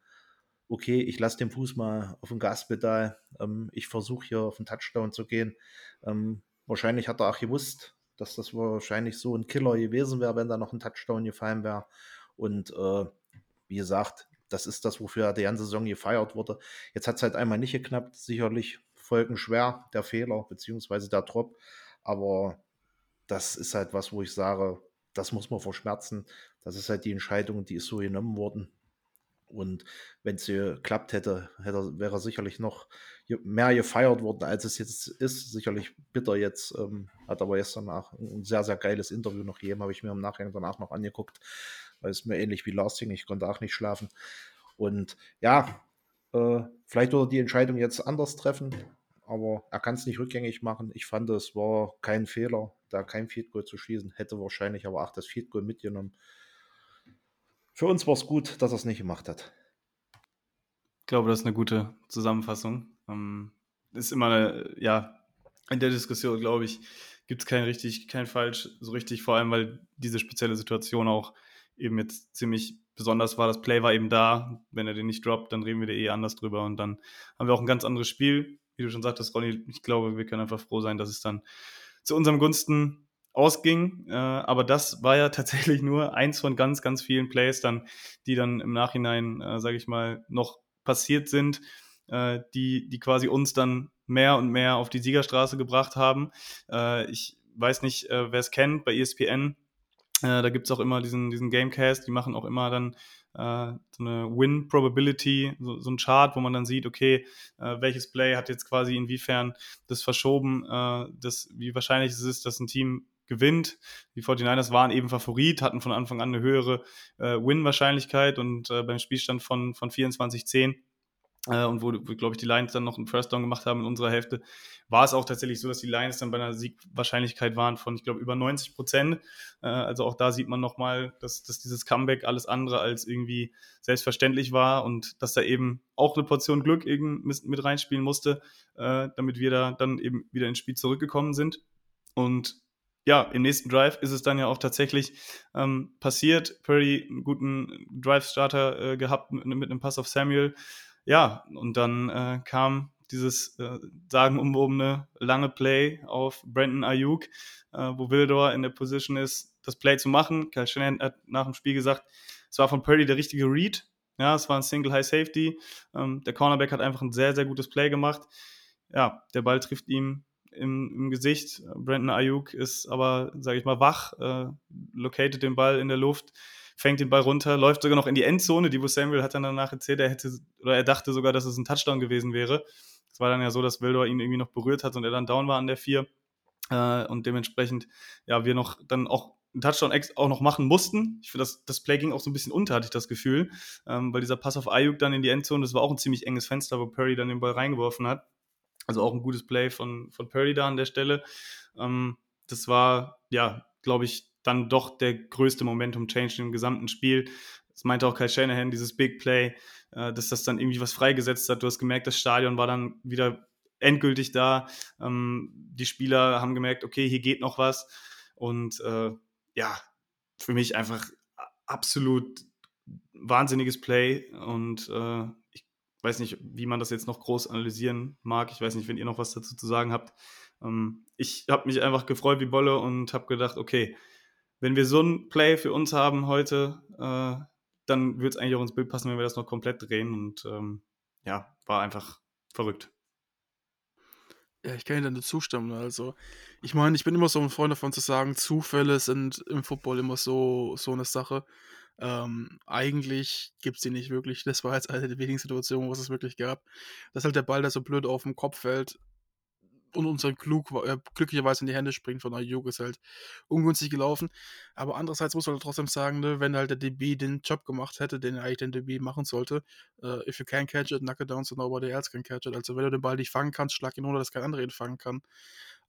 E: okay, ich lasse den Fuß mal auf dem Gaspedal. Ähm, ich versuche hier auf den Touchdown zu gehen. Ähm, wahrscheinlich hat er auch gewusst, dass das wahrscheinlich so ein Killer gewesen wäre, wenn da noch ein Touchdown gefallen wäre. Und äh, wie gesagt, das ist das, wofür er die ganze Saison gefeiert wurde. Jetzt hat es halt einmal nicht geknappt. Sicherlich folgenschwer der Fehler, beziehungsweise der Drop. Aber das ist halt was, wo ich sage, das muss man verschmerzen. Das ist halt die Entscheidung, die ist so genommen worden. Und wenn es geklappt hätte, hätte, wäre er sicherlich noch mehr gefeiert worden, als es jetzt ist. Sicherlich bitter jetzt. Ähm, hat aber gestern auch ein sehr, sehr geiles Interview noch gegeben, habe ich mir im Nachhinein danach noch angeguckt, weil es mir ähnlich wie Lars ging. Ich konnte auch nicht schlafen. Und ja, äh, vielleicht würde die Entscheidung jetzt anders treffen, aber er kann es nicht rückgängig machen. Ich fand, es war kein Fehler, da kein Field Goal zu schießen. Hätte wahrscheinlich aber auch das Field Goal mitgenommen. Für uns war es gut, dass er es nicht gemacht hat.
D: Ich glaube, das ist eine gute Zusammenfassung. Ähm, ist immer, eine, ja, in der Diskussion, glaube ich, gibt es kein richtig, kein falsch, so richtig, vor allem, weil diese spezielle Situation auch eben jetzt ziemlich besonders war. Das Play war eben da. Wenn er den nicht droppt, dann reden wir da eh anders drüber und dann haben wir auch ein ganz anderes Spiel. Wie du schon sagtest, Ronny, ich glaube, wir können einfach froh sein, dass es dann zu unserem Gunsten ausging. Äh, aber das war ja tatsächlich nur eins von ganz, ganz vielen Plays dann, die dann im Nachhinein, äh, sage ich mal, noch passiert sind, äh, die, die quasi uns dann mehr und mehr auf die Siegerstraße gebracht haben. Äh, ich weiß nicht, äh, wer es kennt, bei ESPN, äh, da gibt es auch immer diesen, diesen Gamecast, die machen auch immer dann äh, so eine Win Probability, so, so ein Chart, wo man dann sieht, okay, äh, welches Play hat jetzt quasi inwiefern das verschoben, äh, das, wie wahrscheinlich es ist, dass ein Team gewinnt. Die 49ers waren eben Favorit, hatten von Anfang an eine höhere äh, Win-Wahrscheinlichkeit und äh, beim Spielstand von, von 24-10 äh, und wo, wo glaube ich, die Lions dann noch einen First Down gemacht haben in unserer Hälfte, war es auch tatsächlich so, dass die Lions dann bei einer Siegwahrscheinlichkeit waren von, ich glaube, über 90 Prozent. Äh, also auch da sieht man nochmal, dass, dass dieses Comeback alles andere als irgendwie selbstverständlich war und dass da eben auch eine Portion Glück mit, mit reinspielen musste, äh, damit wir da dann eben wieder ins Spiel zurückgekommen sind. Und ja, im nächsten Drive ist es dann ja auch tatsächlich ähm, passiert. Purdy einen guten Drive-Starter äh, gehabt mit, mit, einem Pass auf Samuel. Ja, und dann äh, kam dieses äh, sagenumwobene lange Play auf Brandon Ayuk, äh, wo Wildor in der Position ist, das Play zu machen. Kyle Shanahan hat nach dem Spiel gesagt, es war von Purdy der richtige Read. Ja, es war ein Single High Safety. Ähm, der Cornerback hat einfach ein sehr, sehr gutes Play gemacht. Ja, der Ball trifft ihm im, im Gesicht. Brandon Ayuk ist aber, sage ich mal, wach, äh, located den Ball in der Luft, fängt den Ball runter, läuft sogar noch in die Endzone. Die Samuel hat dann danach erzählt, er hätte, oder er dachte sogar, dass es ein Touchdown gewesen wäre. Es war dann ja so, dass Wildor ihn irgendwie noch berührt hat und er dann down war an der 4. Äh, und dementsprechend, ja, wir noch dann auch einen Touchdown auch noch machen mussten. Ich finde, das, das Play ging auch so ein bisschen unter, hatte ich das Gefühl, ähm, weil dieser Pass auf Ayuk dann in die Endzone, das war auch ein ziemlich enges Fenster, wo Perry dann den Ball reingeworfen hat. Also auch ein gutes Play von, von Purdy da an der Stelle. Ähm, das war, ja, glaube ich, dann doch der größte Momentum-Change im gesamten Spiel. Das meinte auch Kyle Shanahan, dieses Big Play, äh, dass das dann irgendwie was freigesetzt hat. Du hast gemerkt, das Stadion war dann wieder endgültig da. Ähm, die Spieler haben gemerkt, okay, hier geht noch was. Und äh, ja, für mich einfach absolut wahnsinniges Play. Und äh, ich weiß nicht, wie man das jetzt noch groß analysieren mag. Ich weiß nicht, wenn ihr noch was dazu zu sagen habt. Ähm, ich habe mich einfach gefreut wie Bolle und habe gedacht, okay, wenn wir so ein Play für uns haben heute, äh, dann wird es eigentlich auch ins Bild passen, wenn wir das noch komplett drehen. Und ähm, ja, war einfach verrückt.
B: Ja, ich kann Ihnen nur zustimmen. Also, ich meine, ich bin immer so ein Freund davon zu sagen, Zufälle sind im Football immer so, so eine Sache. Ähm, eigentlich gibt es die nicht wirklich. Das war jetzt eine der wenigen Situationen, wo es es wirklich gab. Dass halt der Ball da so blöd auf dem Kopf fällt und unseren Klug, äh, glücklicherweise in die Hände springt von Ayuk ist halt ungünstig gelaufen. Aber andererseits muss man halt trotzdem sagen, ne, wenn halt der DB den Job gemacht hätte, den er eigentlich den DB machen sollte, uh, if you can catch it, knock it down so nobody else can catch it. Also wenn du den Ball nicht fangen kannst, schlag ihn ohne, dass kein anderer ihn fangen kann.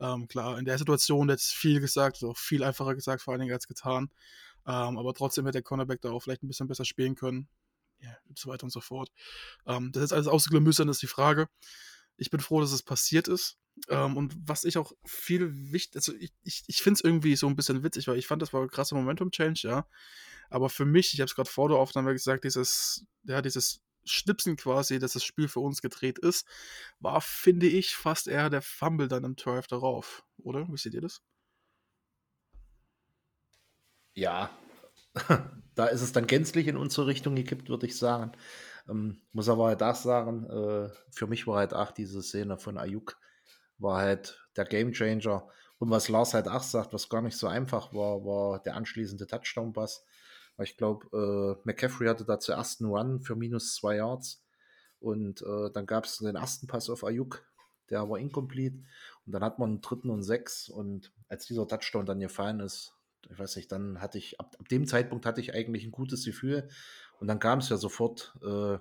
B: Ähm, klar, in der Situation jetzt viel gesagt, auch viel einfacher gesagt vor allen Dingen als getan. Ähm, aber trotzdem hätte der Cornerback da auch vielleicht ein bisschen besser spielen können. Ja, und so weiter und so fort. Ähm, das ist alles ausgeglümmüstert, ist die Frage. Ich bin froh, dass es passiert ist. Ähm, und was ich auch viel wichtig, also ich, ich, ich finde es irgendwie so ein bisschen witzig, weil ich fand, das war ein krasser Momentum-Change, ja. Aber für mich, ich habe es gerade vor der Aufnahme gesagt, dieses, ja, dieses Schnipsen quasi, dass das Spiel für uns gedreht ist, war, finde ich, fast eher der Fumble dann im Drive darauf, oder? Wie seht ihr das?
E: Ja, da ist es dann gänzlich in unsere Richtung gekippt, würde ich sagen. Ähm, muss aber halt auch sagen, äh, für mich war halt auch diese Szene von Ayuk war halt der Gamechanger. Und was Lars halt auch sagt, was gar nicht so einfach war, war der anschließende Touchdown-Pass. Ich glaube, äh, McCaffrey hatte da zuerst einen Run für minus zwei Yards. Und äh, dann gab es den ersten Pass auf Ayuk, der war incomplete. Und dann hat man einen dritten und sechs. Und als dieser Touchdown dann gefallen ist, ich weiß nicht, dann hatte ich, ab, ab dem Zeitpunkt hatte ich eigentlich ein gutes Gefühl. Und dann kam es ja sofort äh,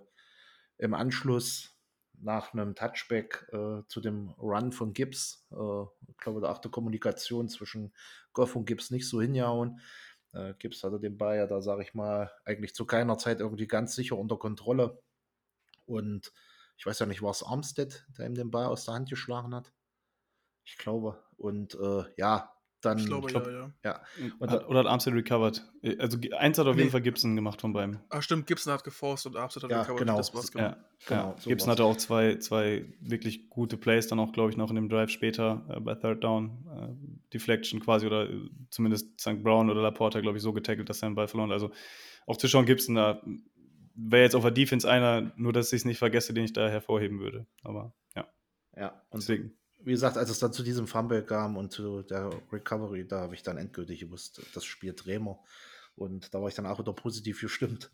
E: im Anschluss nach einem Touchback äh, zu dem Run von Gibbs. Äh, ich glaube, da auch die Kommunikation zwischen Goff und Gibbs nicht so hinjauen. Äh, Gibbs hatte den Ball ja da, sage ich mal, eigentlich zu keiner Zeit irgendwie ganz sicher unter Kontrolle. Und ich weiß ja nicht, war es Armstead, der ihm den Ball aus der Hand geschlagen hat? Ich glaube. Und äh, ja, dann,
B: ich glaube,
E: glaub,
B: ja, ja.
E: ja.
D: Und hat, oder hat Armstead recovered? Also eins hat auf
B: Nee.
D: jeden Fall Gibson gemacht von beiden.
B: Ah, stimmt, Gibson hat geforst und Armstead hat
E: Ja,
B: recovered.
E: genau.
B: Das war's,
D: Ja,
E: Genau,
D: ja.
E: sowas.
D: Gibson hatte auch zwei, zwei wirklich gute Plays, dann auch, glaube ich, noch in dem Drive später äh, bei Third Down. Äh, Deflection quasi oder äh, zumindest St. Brown oder Laporta, glaube ich, so getackelt, dass er den Ball verloren hat. Also auch zu Sean Gibson, da wäre jetzt auf der Defense einer, nur dass ich es nicht vergesse, den ich da hervorheben würde. Aber ja,
E: Ja, und
D: deswegen.
E: Wie gesagt, als es dann zu diesem Fumble kam und zu der Recovery, da habe ich dann endgültig gewusst, das Spiel Trämer. Und da war ich dann auch wieder positiv gestimmt.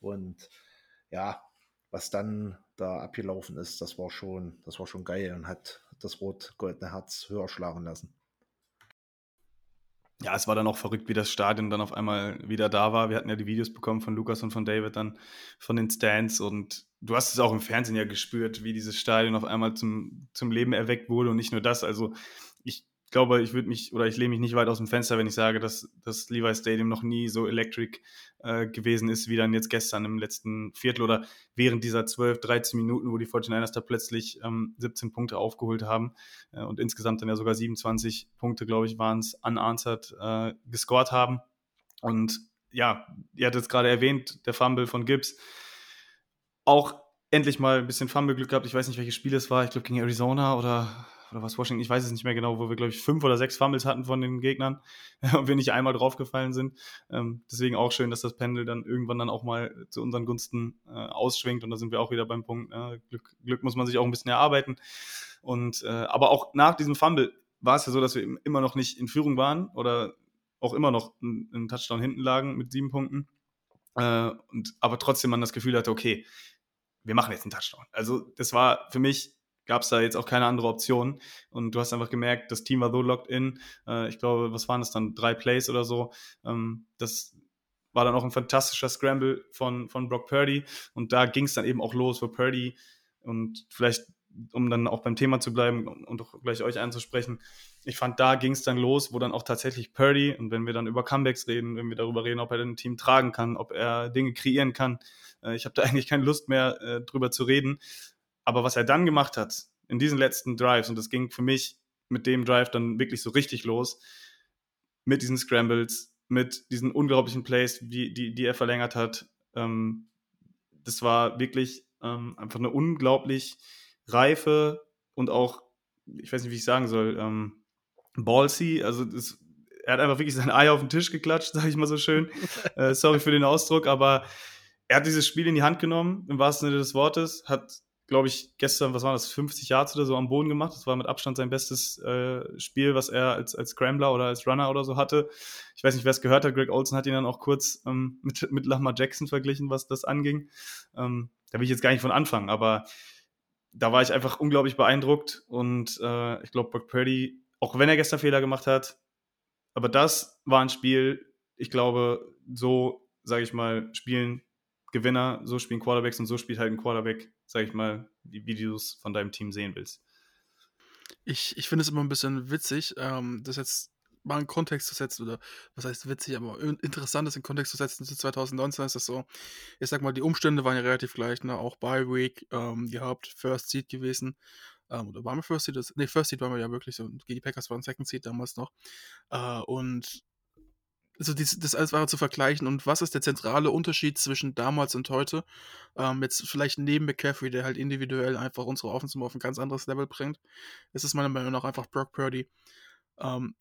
E: Und ja, was dann da abgelaufen ist, das war schon, das war schon geil und hat das rot-goldene Herz höher schlagen lassen.
D: Ja, es war dann auch verrückt, wie das Stadion dann auf einmal wieder da war. Wir hatten ja die Videos bekommen von Lukas und von David dann von den Stands und du hast es auch im Fernsehen ja gespürt, wie dieses Stadion auf einmal zum, zum Leben erweckt wurde und nicht nur das. Also ich glaube, ich würde mich oder ich lehne mich nicht weit aus dem Fenster, wenn ich sage, dass das Levi Stadium noch nie so electric äh, gewesen ist, wie dann jetzt gestern im letzten Viertel oder während dieser 12, 13 Minuten, wo die 49ers da plötzlich ähm, 17 Punkte aufgeholt haben äh, und insgesamt dann ja sogar 27 Punkte, glaube ich, waren es unanswered äh, gescored haben. Und ja, ihr hattet es gerade erwähnt, der Fumble von Gibbs. Auch endlich mal ein bisschen Fumble-Glück gehabt. Ich weiß nicht, welches Spiel es war. Ich glaube, gegen Arizona oder, oder was Washington. Ich weiß es nicht mehr genau, wo wir, glaube ich, fünf oder sechs Fumbles hatten von den Gegnern und wir nicht einmal draufgefallen sind. Ähm, deswegen auch schön, dass das Pendel dann irgendwann dann auch mal zu unseren Gunsten äh, ausschwingt. Und da sind wir auch wieder beim Punkt. Äh, Glück, Glück muss man sich auch ein bisschen erarbeiten. Und, äh, aber auch nach diesem Fumble war es ja so, dass wir immer noch nicht in Führung waren oder auch immer noch einen Touchdown hinten lagen mit sieben Punkten. Äh, und, aber trotzdem man das Gefühl hatte, okay, wir machen jetzt einen Touchdown. Also das war für mich, gab es da jetzt auch keine andere Option. Und du hast einfach gemerkt, das Team war so locked in. Äh, ich glaube, was waren das dann? Drei Plays oder so. Ähm, das war dann auch ein fantastischer Scramble von, von Brock Purdy. Und da ging es dann eben auch los, wo Purdy und vielleicht, um dann auch beim Thema zu bleiben und auch gleich euch anzusprechen, ich fand, da ging es dann los, wo dann auch tatsächlich Purdy, und wenn wir dann über Comebacks reden, wenn wir darüber reden, ob er ein Team tragen kann, ob er Dinge kreieren kann, äh, ich habe da eigentlich keine Lust mehr äh, drüber zu reden. Aber was er dann gemacht hat, in diesen letzten Drives, und das ging für mich mit dem Drive dann wirklich so richtig los, mit diesen Scrambles, mit diesen unglaublichen Plays, die, die, die er verlängert hat, ähm, das war wirklich ähm, einfach eine unglaublich reife und auch, ich weiß nicht, wie ich sagen soll, ähm, ballsy, also das, er hat einfach wirklich sein Ei auf den Tisch geklatscht, sage ich mal so schön. äh, sorry für den Ausdruck, aber er hat dieses Spiel in die Hand genommen, im wahrsten Sinne des Wortes, hat, glaube ich, gestern, was war das, 50 Yards oder so am Boden gemacht. Das war mit Abstand sein bestes äh, Spiel, was er als, als Scrambler oder als Runner oder so hatte. Ich weiß nicht, wer es gehört hat. Greg Olson hat ihn dann auch kurz ähm, mit, mit Lamar Jackson verglichen, was das anging. Ähm, da will ich jetzt gar nicht von anfangen, aber da war ich einfach unglaublich beeindruckt und äh, ich glaube, Brock Purdy, auch wenn er gestern Fehler gemacht hat, aber das war ein Spiel, ich glaube, so, sage ich mal, spielen Gewinner, so spielen Quarterbacks und so spielt halt ein Quarterback, sage ich mal, die Videos von deinem Team sehen willst.
B: Ich, ich finde es immer ein bisschen witzig, ähm, das jetzt mal in Kontext zu setzen, oder was heißt witzig, aber in- interessant ist in Kontext zu setzen. Zu 2019 ist das so, ich sag mal, die Umstände waren ja relativ gleich, ne? auch Bye Week ähm, gehabt, First Seed gewesen. Ähm, oder waren wir First Seed? Ne, First Seed waren wir ja wirklich so. Gegen die Packers waren Second Seed damals noch. Äh, und also dies, das alles war zu vergleichen und was ist der zentrale Unterschied zwischen damals und heute? Ähm, jetzt vielleicht neben McCaffrey, der halt individuell einfach unsere Offensive auf ein ganz anderes Level bringt. Es ist meiner Meinung nach einfach Brock Purdy. Ähm,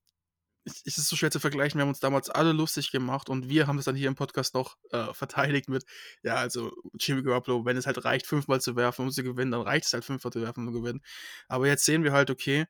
B: es ist so schwer zu vergleichen. Wir haben uns damals alle lustig gemacht und wir haben das dann hier im Podcast noch äh, verteidigt mit, ja, also Jimmy Garoppolo, wenn es halt reicht, fünfmal zu werfen, um zu gewinnen, dann reicht es halt fünfmal zu werfen, um zu gewinnen. Aber jetzt sehen wir halt, okay,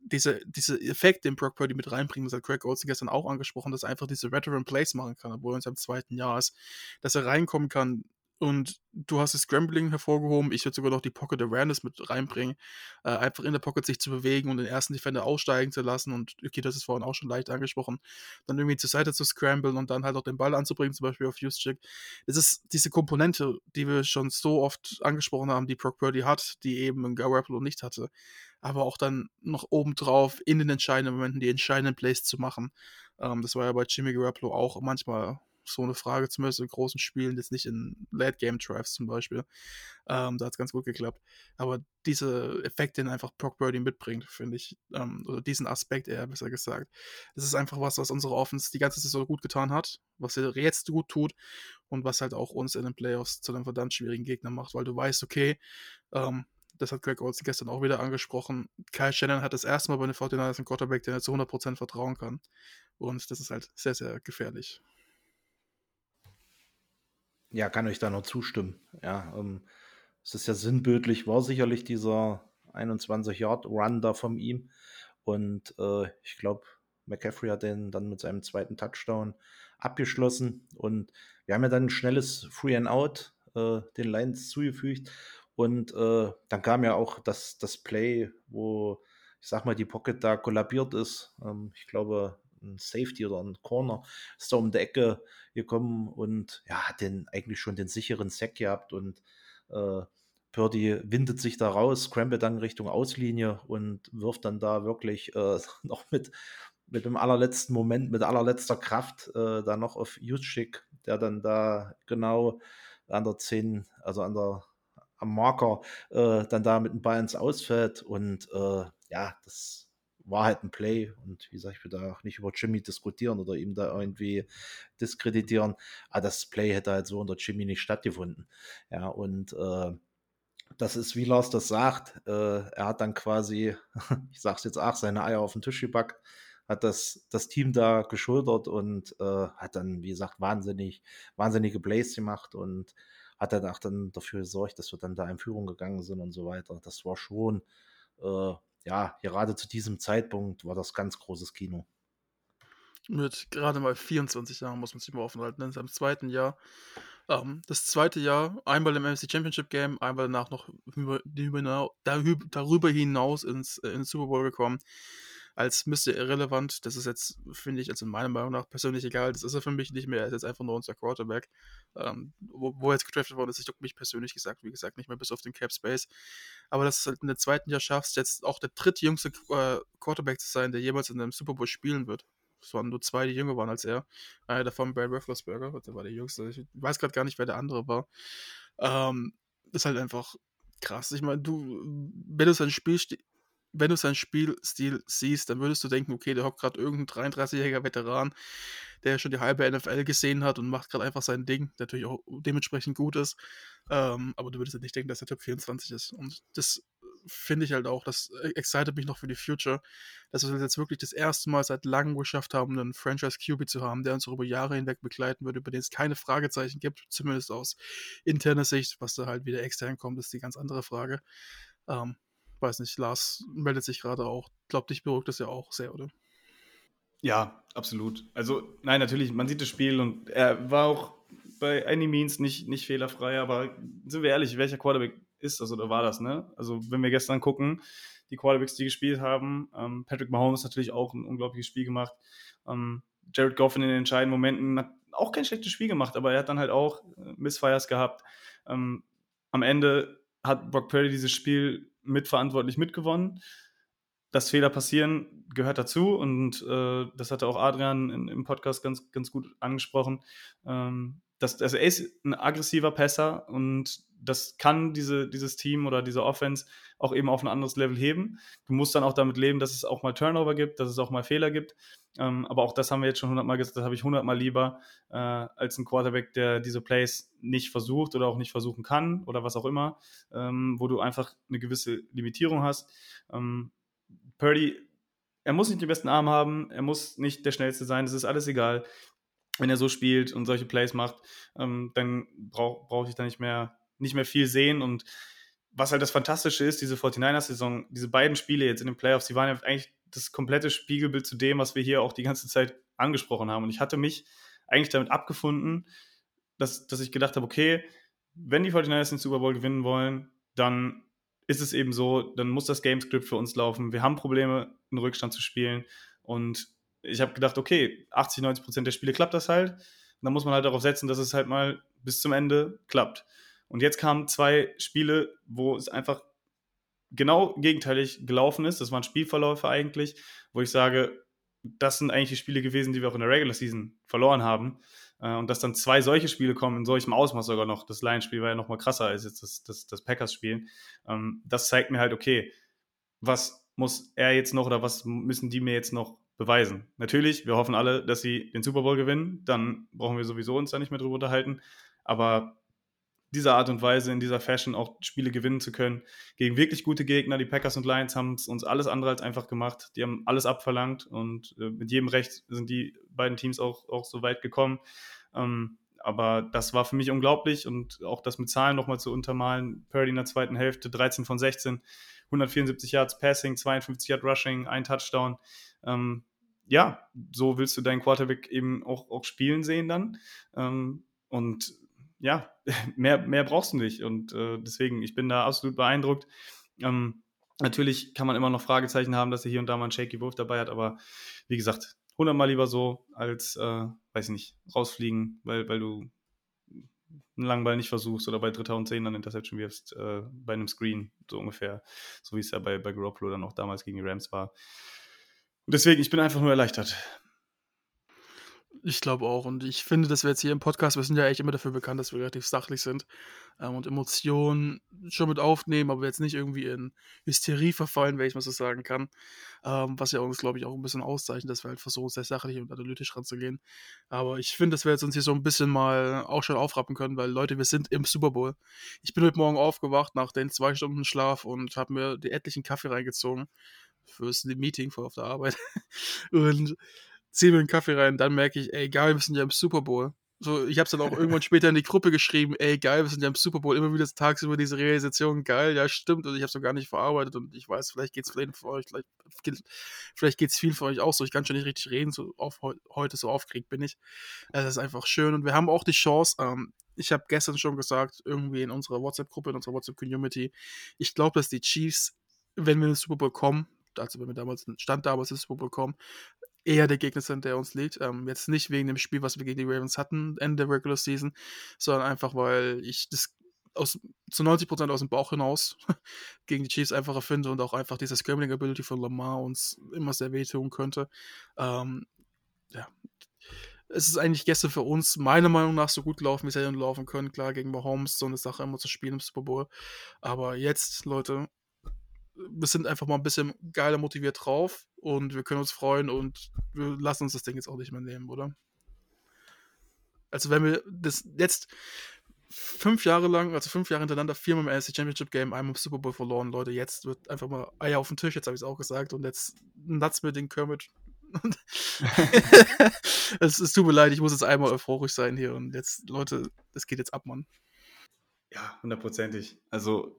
B: diese, diese Effekt, den Brock Purdy mit reinbringt, das hat Craig Olsen gestern auch angesprochen, dass er einfach diese Veteran Plays machen kann, obwohl er in seinem zweiten Jahr ist, dass er reinkommen kann, und du hast das Scrambling hervorgehoben. Ich würde sogar noch die Pocket Awareness mit reinbringen. Äh, einfach in der Pocket sich zu bewegen und den ersten Defender aussteigen zu lassen. Und okay, das ist vorhin auch schon leicht angesprochen. Dann irgendwie zur Seite zu scramblen und dann halt auch den Ball anzubringen, zum Beispiel auf Juszczyk. Es ist diese Komponente, die wir schon so oft angesprochen haben, die Brock Purdy hat, die eben ein Garoppolo nicht hatte. Aber auch dann noch obendrauf in den entscheidenden Momenten die entscheidenden Plays zu machen. Ähm, das war ja bei Jimmy Garoppolo auch manchmal so eine Frage, zumindest in großen Spielen, jetzt nicht in Late-Game-Drives zum Beispiel. Ähm, da hat es ganz gut geklappt. Aber diese Effekte, den einfach Brock Birdie mitbringt, finde ich, ähm, oder diesen Aspekt eher besser gesagt, das ist einfach was, was unsere Offense die ganze Saison gut getan hat, was er jetzt gut tut und was halt auch uns in den Playoffs zu einem verdammt schwierigen Gegner macht, weil du weißt, okay, ähm, das hat Greg Olsen gestern auch wieder angesprochen. Kyle Shannon hat das erste Mal bei den 49ers einen Quarterback, der er zu 100% vertrauen kann. Und das ist halt sehr, sehr gefährlich.
E: Ja, kann euch da nur zustimmen. Ja, ähm, es ist ja sinnbildlich, war sicherlich dieser 21-Yard-Run da von ihm. Und äh, ich glaube, McCaffrey hat den dann mit seinem zweiten Touchdown abgeschlossen. Und wir haben ja dann ein schnelles Free and Out äh, den Lions zugefügt. Und äh, dann kam ja auch das, das Play, wo ich sag mal, die Pocket da kollabiert ist. Ähm, ich glaube, ein Safety oder ein Corner, ist da um die Ecke gekommen und ja, hat den eigentlich schon den sicheren Sack gehabt und äh, Purdy windet sich da raus, scramble dann Richtung Auslinie und wirft dann da wirklich äh, noch mit, mit dem allerletzten Moment, mit allerletzter Kraft äh, da noch auf Juszczyk, der dann da genau an der 10, also an der am Marker äh, dann da mit dem Ball ins Ausfällt und äh, ja, das war halt ein Play und wie gesagt, ich will da auch nicht über Jimmy diskutieren oder ihm da irgendwie diskreditieren, aber das Play hätte halt so unter Jimmy nicht stattgefunden. Ja, und äh, das ist, wie Lars das sagt, äh, er hat dann quasi, ich sag's jetzt auch, seine Eier auf den Tisch gepackt, hat das, das Team da geschultert und äh, hat dann, wie gesagt, wahnsinnig, wahnsinnige Plays gemacht und hat dann auch dann dafür gesorgt, dass wir dann da in Führung gegangen sind und so weiter. Das war schon äh, ja, gerade zu diesem Zeitpunkt war das ganz großes Kino.
B: Mit gerade mal 24 Jahren muss man sich mal offen halten, in seinem zweiten Jahr. Ähm, das zweite Jahr, einmal im MC Championship Game, einmal danach noch darüber hinaus ins, äh, ins Super Bowl gekommen als Mr. Irrelevant. Das ist jetzt, finde ich, also meiner Meinung nach persönlich egal. Das ist er für mich nicht mehr. Er ist jetzt einfach nur unser Quarterback. Ähm, wo, wo jetzt gedraftet worden ist, ich glaube mich persönlich gesagt, wie gesagt, nicht mehr bis auf den Cap Space. Aber dass du halt in der zweiten Jahr schaffst, jetzt auch der drittjüngste äh, Quarterback zu sein, der jemals in einem Super Bowl spielen wird. Es waren nur zwei, die jünger waren als er. Einer davon Brad Roethlisberger, der war der Jüngste. Ich weiß gerade gar nicht, wer der andere war. Ähm, ist halt einfach krass. Ich meine, du, wenn du sein Spiel wenn du seinen Spielstil siehst, dann würdest du denken, okay, der hockt gerade irgendein 33-jähriger Veteran, der schon die halbe NFL gesehen hat und macht gerade einfach sein Ding, der natürlich auch dementsprechend gut ist. Ähm, aber du würdest ja nicht denken, dass der Typ 24 ist. Und das finde ich halt auch, das excited mich noch für die Future, dass wir jetzt wirklich das erste Mal seit langem geschafft haben, einen Franchise QB zu haben, der uns auch über Jahre hinweg begleiten wird, über den es keine Fragezeichen gibt, zumindest aus interner Sicht. Was da halt wieder extern kommt, ist die ganz andere Frage. Ähm, weiß nicht, Lars meldet sich gerade auch. Glaubt, dich beruhigt das ja auch sehr, oder?
D: Ja, absolut. Also, nein, natürlich, man sieht das Spiel und er war auch bei any means nicht, nicht fehlerfrei, aber sind wir ehrlich, welcher Quarterback ist das oder war das, ne? Also, wenn wir gestern gucken, die Quarterbacks, die gespielt haben, ähm, Patrick Mahomes natürlich auch ein unglaubliches Spiel gemacht. Ähm, Jared Goff in den entscheidenden Momenten hat auch kein schlechtes Spiel gemacht, aber er hat dann halt auch äh, Missfires gehabt. Ähm, am Ende hat Brock Purdy dieses Spiel mitverantwortlich mitgewonnen. Dass Fehler passieren, gehört dazu und äh, das hatte auch Adrian in, im Podcast ganz, ganz gut angesprochen. Ähm, das, also er ist ein aggressiver Passer und das kann diese, dieses Team oder diese Offense auch eben auf ein anderes Level heben. Du musst dann auch damit leben, dass es auch mal Turnover gibt, dass es auch mal Fehler gibt. Ähm, aber auch das haben wir jetzt schon hundertmal gesagt, das habe ich hundertmal lieber äh, als ein Quarterback, der diese Plays nicht versucht oder auch nicht versuchen kann oder was auch immer, ähm, wo du einfach eine gewisse Limitierung hast. Ähm, Purdy, er muss nicht den besten Arm haben, er muss nicht der schnellste sein, das ist alles egal. Wenn er so spielt und solche Plays macht, ähm, dann brauche brauch ich da nicht mehr, nicht mehr viel sehen und was halt das Fantastische ist, diese 49ers-Saison, diese beiden Spiele jetzt in den Playoffs, die waren ja eigentlich das komplette Spiegelbild zu dem, was wir hier auch die ganze Zeit angesprochen haben. Und ich hatte mich eigentlich damit abgefunden, dass, dass ich gedacht habe, okay, wenn die 49ers den Super Bowl gewinnen wollen, dann ist es eben so, dann muss das Gamescript für uns laufen. Wir haben Probleme, einen Rückstand zu spielen. Und ich habe gedacht, okay, 80, 90 Prozent der Spiele klappt das halt. Und dann muss man halt darauf setzen, dass es halt mal bis zum Ende klappt. Und jetzt kamen zwei Spiele, wo es einfach genau gegenteilig gelaufen ist. Das waren Spielverläufe eigentlich, wo ich sage, das sind eigentlich die Spiele gewesen, die wir auch in der Regular Season verloren haben. Äh, und dass dann zwei solche Spiele kommen, in solchem Ausmaß sogar noch. Das Lions-Spiel war ja noch mal krasser als jetzt das, das, das Packers-Spiel. Ähm, das zeigt mir halt, okay, was muss er jetzt noch oder was müssen die mir jetzt noch beweisen? Natürlich, wir hoffen alle, dass sie den Super Bowl gewinnen. Dann brauchen wir sowieso uns da nicht mehr drüber unterhalten. Aber dieser Art und Weise, in dieser Fashion auch Spiele gewinnen zu können. Gegen wirklich gute Gegner. Die Packers und Lions haben es uns alles andere als einfach gemacht. Die haben alles abverlangt und äh, mit jedem Recht sind die beiden Teams auch, auch so weit gekommen. Ähm, aber das war für mich unglaublich und auch das mit Zahlen nochmal zu untermalen. Purdy in der zweiten Hälfte, 13 von 16, 174 Yards Passing, 52 Yards Rushing, ein Touchdown. Ähm, ja, so willst du deinen Quarterback eben auch, auch spielen sehen dann. Ähm, und ja, mehr, mehr brauchst du nicht. Und äh, deswegen, ich bin da absolut beeindruckt. Ähm, natürlich kann man immer noch Fragezeichen haben, dass er hier und da mal einen Shaky Wurf dabei hat, aber wie gesagt, hundertmal lieber so, als, äh, weiß ich nicht, rausfliegen, weil, weil du einen langen Ball nicht versuchst oder bei Dritter und Zehn dann Interception wirfst, äh, bei einem Screen, so ungefähr, so wie es ja bei, bei Garoppolo dann auch damals gegen die Rams war. Und deswegen, ich bin einfach nur erleichtert.
B: Ich glaube auch. Und ich finde, dass wir jetzt hier im Podcast, wir sind ja echt immer dafür bekannt, dass wir relativ sachlich sind ähm, und Emotionen schon mit aufnehmen, aber jetzt nicht irgendwie in Hysterie verfallen, wenn ich mal so sagen kann. Ähm, was ja uns, glaube ich, auch ein bisschen auszeichnet, dass wir halt versuchen, sehr sachlich und analytisch ranzugehen. Aber ich finde, dass wir jetzt uns hier so ein bisschen mal auch schon aufrappen können, weil Leute, wir sind im Super Bowl. Ich bin heute Morgen aufgewacht nach den zwei Stunden Schlaf und habe mir die etlichen Kaffee reingezogen fürs Meeting vor auf der Arbeit. und ziehe mir einen Kaffee rein, dann merke ich, ey, geil, wir sind ja im Super Bowl. So, ich habe es dann auch irgendwann später in die Gruppe geschrieben, ey, geil, wir sind ja im Super Bowl, immer wieder tagsüber diese Realisation, geil, ja, stimmt, und ich habe es gar nicht verarbeitet und ich weiß, vielleicht geht es vielleicht für euch, vielleicht, vielleicht geht es viel für euch auch so, ich kann schon nicht richtig reden, so auf, heute so aufgeregt bin ich. Es ist einfach schön und wir haben auch die Chance, ähm, ich habe gestern schon gesagt, irgendwie in unserer WhatsApp-Gruppe, in unserer WhatsApp-Community, ich glaube, dass die Chiefs, wenn wir in den Super Bowl kommen, also wenn wir damals, stand damals ins Super Bowl kommen, eher der Gegner sind, der uns liegt. Ähm, jetzt nicht wegen dem Spiel, was wir gegen die Ravens hatten, Ende der Regular Season, sondern einfach, weil ich das aus, zu 90% aus dem Bauch hinaus gegen die Chiefs einfacher finde und auch einfach diese Scrambling Ability von Lamar uns immer sehr wehtun könnte. Ähm, ja. Es ist eigentlich gestern für uns meiner Meinung nach so gut gelaufen, wie es hätte laufen können. Klar, gegen Mahomes so eine Sache immer zu spielen im Super Bowl. Aber jetzt, Leute, wir sind einfach mal ein bisschen geiler motiviert drauf und wir können uns freuen und wir lassen uns das Ding jetzt auch nicht mehr nehmen, oder? Also wenn wir das jetzt fünf Jahre lang, also fünf Jahre hintereinander, viermal im AFC Championship Game, einmal im Super Bowl verloren, Leute, jetzt wird einfach mal Eier auf den Tisch, jetzt habe ich es auch gesagt und jetzt nuts mit den Kermit. es, es tut mir leid, ich muss jetzt einmal euphorisch sein hier und jetzt, Leute, es geht jetzt ab, Mann.
D: Ja, hundertprozentig. Also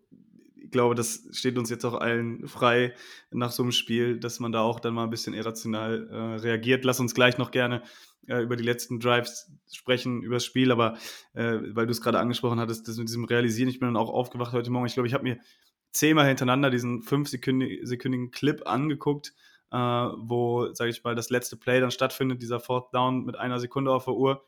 D: glaube, das steht uns jetzt auch allen frei nach so einem Spiel, dass man da auch dann mal ein bisschen irrational äh, reagiert. Lass uns gleich noch gerne äh, über die letzten Drives sprechen, über das Spiel, aber äh, weil du es gerade angesprochen hattest, das mit diesem Realisieren, ich bin dann auch aufgewacht heute Morgen. Ich glaube, ich habe mir zehnmal hintereinander diesen fünfsekündigen Clip angeguckt, äh, wo, sage ich mal, das letzte Play dann stattfindet, dieser Fourth Down mit einer Sekunde auf der Uhr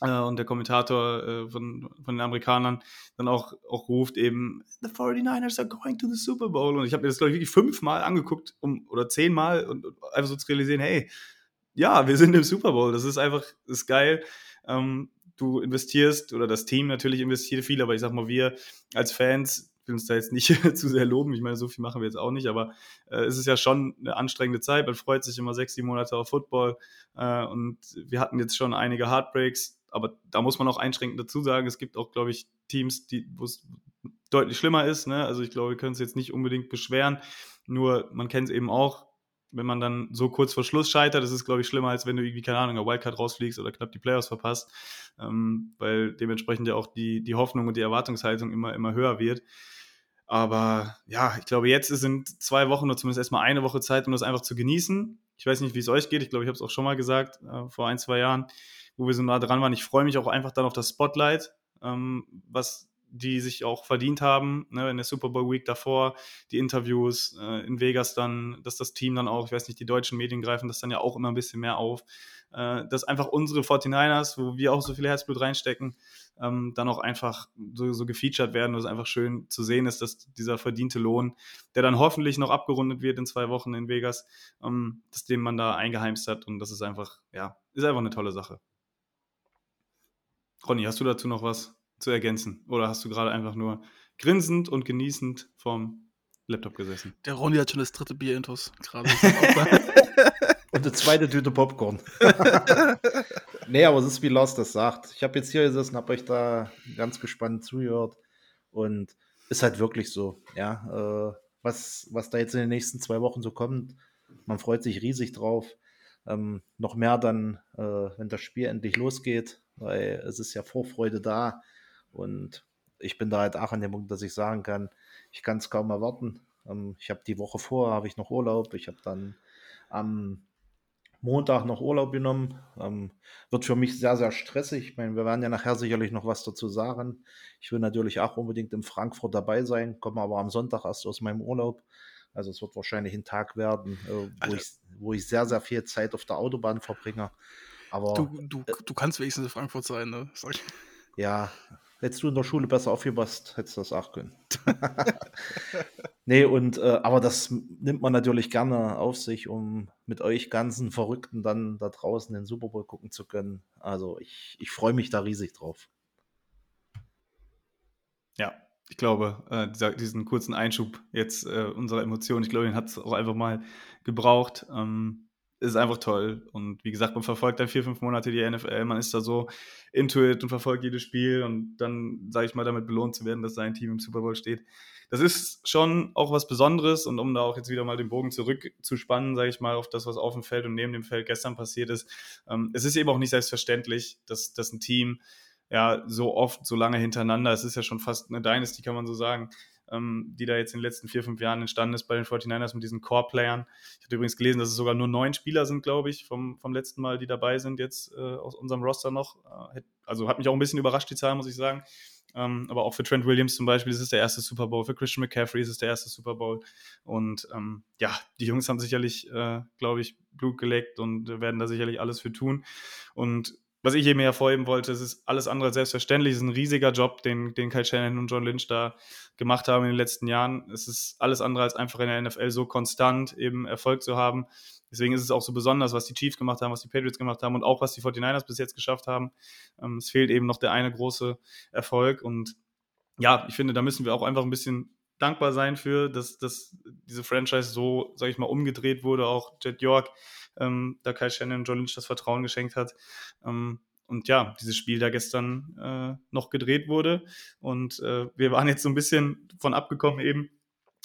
D: und der Kommentator äh, von, von den Amerikanern dann auch, auch ruft eben, The 49ers are going to the Super Bowl. Und ich habe mir das, glaube ich, wirklich fünfmal angeguckt um, oder zehnmal und, und einfach so zu realisieren, hey, ja, wir sind im Super Bowl. Das ist einfach, das ist geil. Ähm, du investierst oder das Team natürlich investiert viel, aber ich sag mal, wir als Fans will uns da jetzt nicht zu sehr loben. Ich meine, so viel machen wir jetzt auch nicht, aber äh, es ist ja schon eine anstrengende Zeit. Man freut sich immer sechs, sieben Monate auf Football äh, und wir hatten jetzt schon einige Heartbreaks, aber da muss man auch einschränkend dazu sagen, es gibt auch, glaube ich, Teams, wo es deutlich schlimmer ist. Ne? Also ich glaube, wir können es jetzt nicht unbedingt beschweren, nur man kennt es eben auch, wenn man dann so kurz vor Schluss scheitert, das ist, glaube ich, schlimmer, als wenn du irgendwie, keine Ahnung, eine Wildcard rausfliegst oder knapp die Playoffs verpasst, ähm, weil dementsprechend ja auch die, die Hoffnung und die Erwartungshaltung immer, immer höher wird. Aber ja, ich glaube, jetzt sind zwei Wochen oder zumindest erstmal eine Woche Zeit, um das einfach zu genießen. Ich weiß nicht, wie es euch geht. Ich glaube, ich habe es auch schon mal gesagt, äh, vor ein, zwei Jahren, wo wir so nah dran waren. Ich freue mich auch einfach dann auf das Spotlight, ähm, was die sich auch verdient haben, ne, in der Super Bowl Week davor, die Interviews äh, in Vegas dann, dass das Team dann auch, ich weiß nicht, die deutschen Medien greifen das dann ja auch immer ein bisschen mehr auf, äh, dass einfach unsere 49ers, wo wir auch so viel Herzblut reinstecken, ähm, dann auch einfach so, so gefeatured werden, was einfach schön zu sehen ist, dass dieser verdiente Lohn, der dann hoffentlich noch abgerundet wird in zwei Wochen in Vegas, ähm, dass dem man da eingeheimst hat und das ist einfach, ja, ist einfach eine tolle Sache. Ronny, hast du dazu noch was? zu ergänzen? Oder hast du gerade einfach nur grinsend und genießend vom Laptop gesessen?
B: Der Ronny hat schon das dritte Bier intus gerade.
E: und eine zweite Tüte Popcorn. nee, aber es ist wie Lars das sagt. Ich habe jetzt hier gesessen, habe euch da ganz gespannt zugehört und ist halt wirklich so, ja. Äh, was, was da jetzt in den nächsten zwei Wochen so kommt, man freut sich riesig drauf. Ähm, noch mehr dann, äh, wenn das Spiel endlich losgeht, weil es ist ja Vorfreude da. Und ich bin da halt auch an dem Punkt, dass ich sagen kann, ich kann es kaum erwarten. Ähm, ich habe die Woche vor, habe ich noch Urlaub. Ich habe dann am Montag noch Urlaub genommen. Ähm, wird für mich sehr, sehr stressig. Ich meine, wir werden ja nachher sicherlich noch was dazu sagen. Ich will natürlich auch unbedingt in Frankfurt dabei sein, komme aber am Sonntag erst aus meinem Urlaub. Also es wird wahrscheinlich ein Tag werden, äh, wo, also, ich, wo ich sehr, sehr viel Zeit auf der Autobahn verbringe. Aber,
B: du, du, äh, du kannst wenigstens in Frankfurt sein, ne?
E: Ja, Hättest du in der Schule besser aufgepasst, hättest du das auch können. nee, und äh, aber das nimmt man natürlich gerne auf sich, um mit euch ganzen Verrückten dann da draußen den Super Bowl gucken zu können. Also ich, ich freue mich da riesig drauf.
D: Ja, ich glaube, äh, dieser, diesen kurzen Einschub jetzt äh, unserer Emotionen, ich glaube, den hat es auch einfach mal gebraucht. Ähm, ist einfach toll. Und wie gesagt, man verfolgt dann vier, fünf Monate die NFL, man ist da so into it und verfolgt jedes Spiel und dann, sage ich mal, damit belohnt zu werden, dass sein Team im Super Bowl steht. Das ist schon auch was Besonderes und um da auch jetzt wieder mal den Bogen zurückzuspannen, sage ich mal, auf das, was auf dem Feld und neben dem Feld gestern passiert ist. Ähm, es ist eben auch nicht selbstverständlich, dass, dass ein Team ja so oft, so lange hintereinander, es ist ja schon fast eine Dynasty, kann man so sagen, ähm, die da jetzt in den letzten vier, fünf Jahren entstanden ist bei den 49ers mit diesen Core-Playern. Ich hatte übrigens gelesen, dass es sogar nur neun Spieler sind, glaube ich, vom, vom letzten Mal, die dabei sind jetzt äh, aus unserem Roster noch. Äh, also hat mich auch ein bisschen überrascht, die Zahl, muss ich sagen. Ähm, aber auch für Trent Williams zum Beispiel ist es der erste Super Bowl, für Christian McCaffrey ist es der erste Super Bowl. Und ähm, ja, die Jungs haben sicherlich, äh, glaube ich, Blut geleckt und werden da sicherlich alles für tun. Und was ich eben hervorheben wollte, es ist alles andere selbstverständlich. Es ist ein riesiger Job, den, den Kyle Shannon und John Lynch da gemacht haben in den letzten Jahren. Es ist alles andere als einfach in der NFL so konstant eben Erfolg zu haben. Deswegen ist es auch so besonders, was die Chiefs gemacht haben, was die Patriots gemacht haben und auch was die 49ers bis jetzt geschafft haben. Ähm, es fehlt eben noch der eine große Erfolg. Und ja, ich finde, da müssen wir auch einfach ein bisschen dankbar sein für, dass, dass diese Franchise so, sage ich mal, umgedreht wurde. Auch Jet York ähm, da Kai Shannon John Lynch das Vertrauen geschenkt hat. Ähm, und ja, dieses Spiel da gestern äh, noch gedreht wurde. Und äh, wir waren jetzt so ein bisschen von abgekommen eben.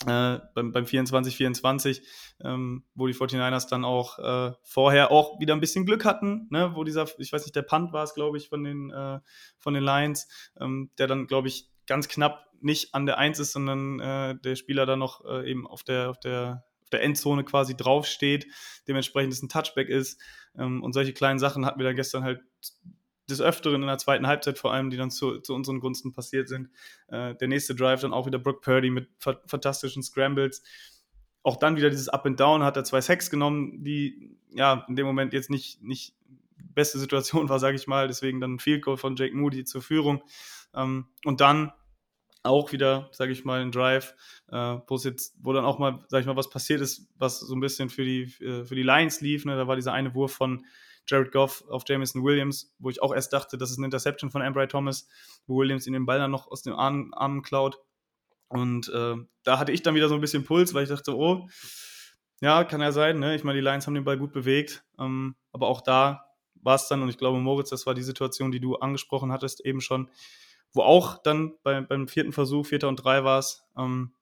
D: Äh, beim, beim 24-24, ähm, wo die 49ers dann auch äh, vorher auch wieder ein bisschen Glück hatten, ne? wo dieser, ich weiß nicht, der Punt war es, glaube ich, von den, äh, von den Lions, ähm, der dann, glaube ich, ganz knapp nicht an der Eins ist, sondern äh, der Spieler dann noch äh, eben auf der, auf der auf der Endzone quasi draufsteht, dementsprechend es ein Touchback ist. Ähm, und solche kleinen Sachen hatten wir da gestern halt des Öfteren in der zweiten Halbzeit vor allem, die dann zu, zu unseren Gunsten passiert sind. Äh, der nächste Drive dann auch wieder Brooke Purdy mit fa fantastischen Scrambles. Auch dann wieder dieses Up and Down, hat er zwei Sacks genommen, die ja in dem Moment jetzt nicht, nicht beste Situation war, sage ich mal. Deswegen dann ein Field Goal von Jake Moody zur Führung. Ähm, und dann auch wieder, sage ich mal, ein Drive, äh, wo jetzt, wo dann auch mal, sage ich mal, was passiert ist, was so ein bisschen für die, äh, für die Lions lief. Ne? Da war dieser eine Wurf von Jared Goff auf Jameson Williams, wo ich auch erst dachte, das ist eine Interception von Ambry Thomas, wo Williams ihn den Ball dann noch aus den Armen, Armen klaut. Und äh, da hatte ich dann wieder so ein bisschen Puls, weil ich dachte, oh, ja, kann ja sein. Ne? Ich meine, die Lions haben den Ball gut bewegt. Ähm, aber auch da war es dann, und ich glaube, Moritz, das war die Situation, die du angesprochen hattest, eben schon, wo auch dann bei, beim vierten Versuch, vierter und drei war es, ähm,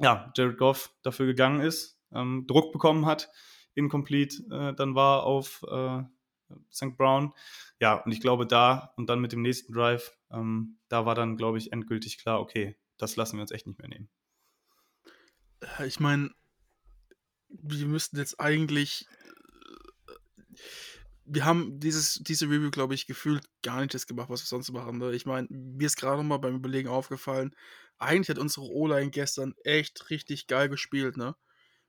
D: ja, Jared Goff dafür gegangen ist, ähm, Druck bekommen hat, incomplete äh, dann war auf äh, St. Brown. Ja, und ich glaube, da und dann mit dem nächsten Drive, ähm, da war dann, glaube ich, endgültig klar, okay, das lassen wir uns echt nicht mehr nehmen.
B: Äh, ich meine, wir müssten jetzt eigentlich. Wir haben dieses, diese Review, glaube ich, gefühlt gar nicht das gemacht, was wir sonst machen. Ne? Ich meine, mir ist gerade mal beim Überlegen aufgefallen, eigentlich hat unsere O-Line gestern echt richtig geil gespielt, ne?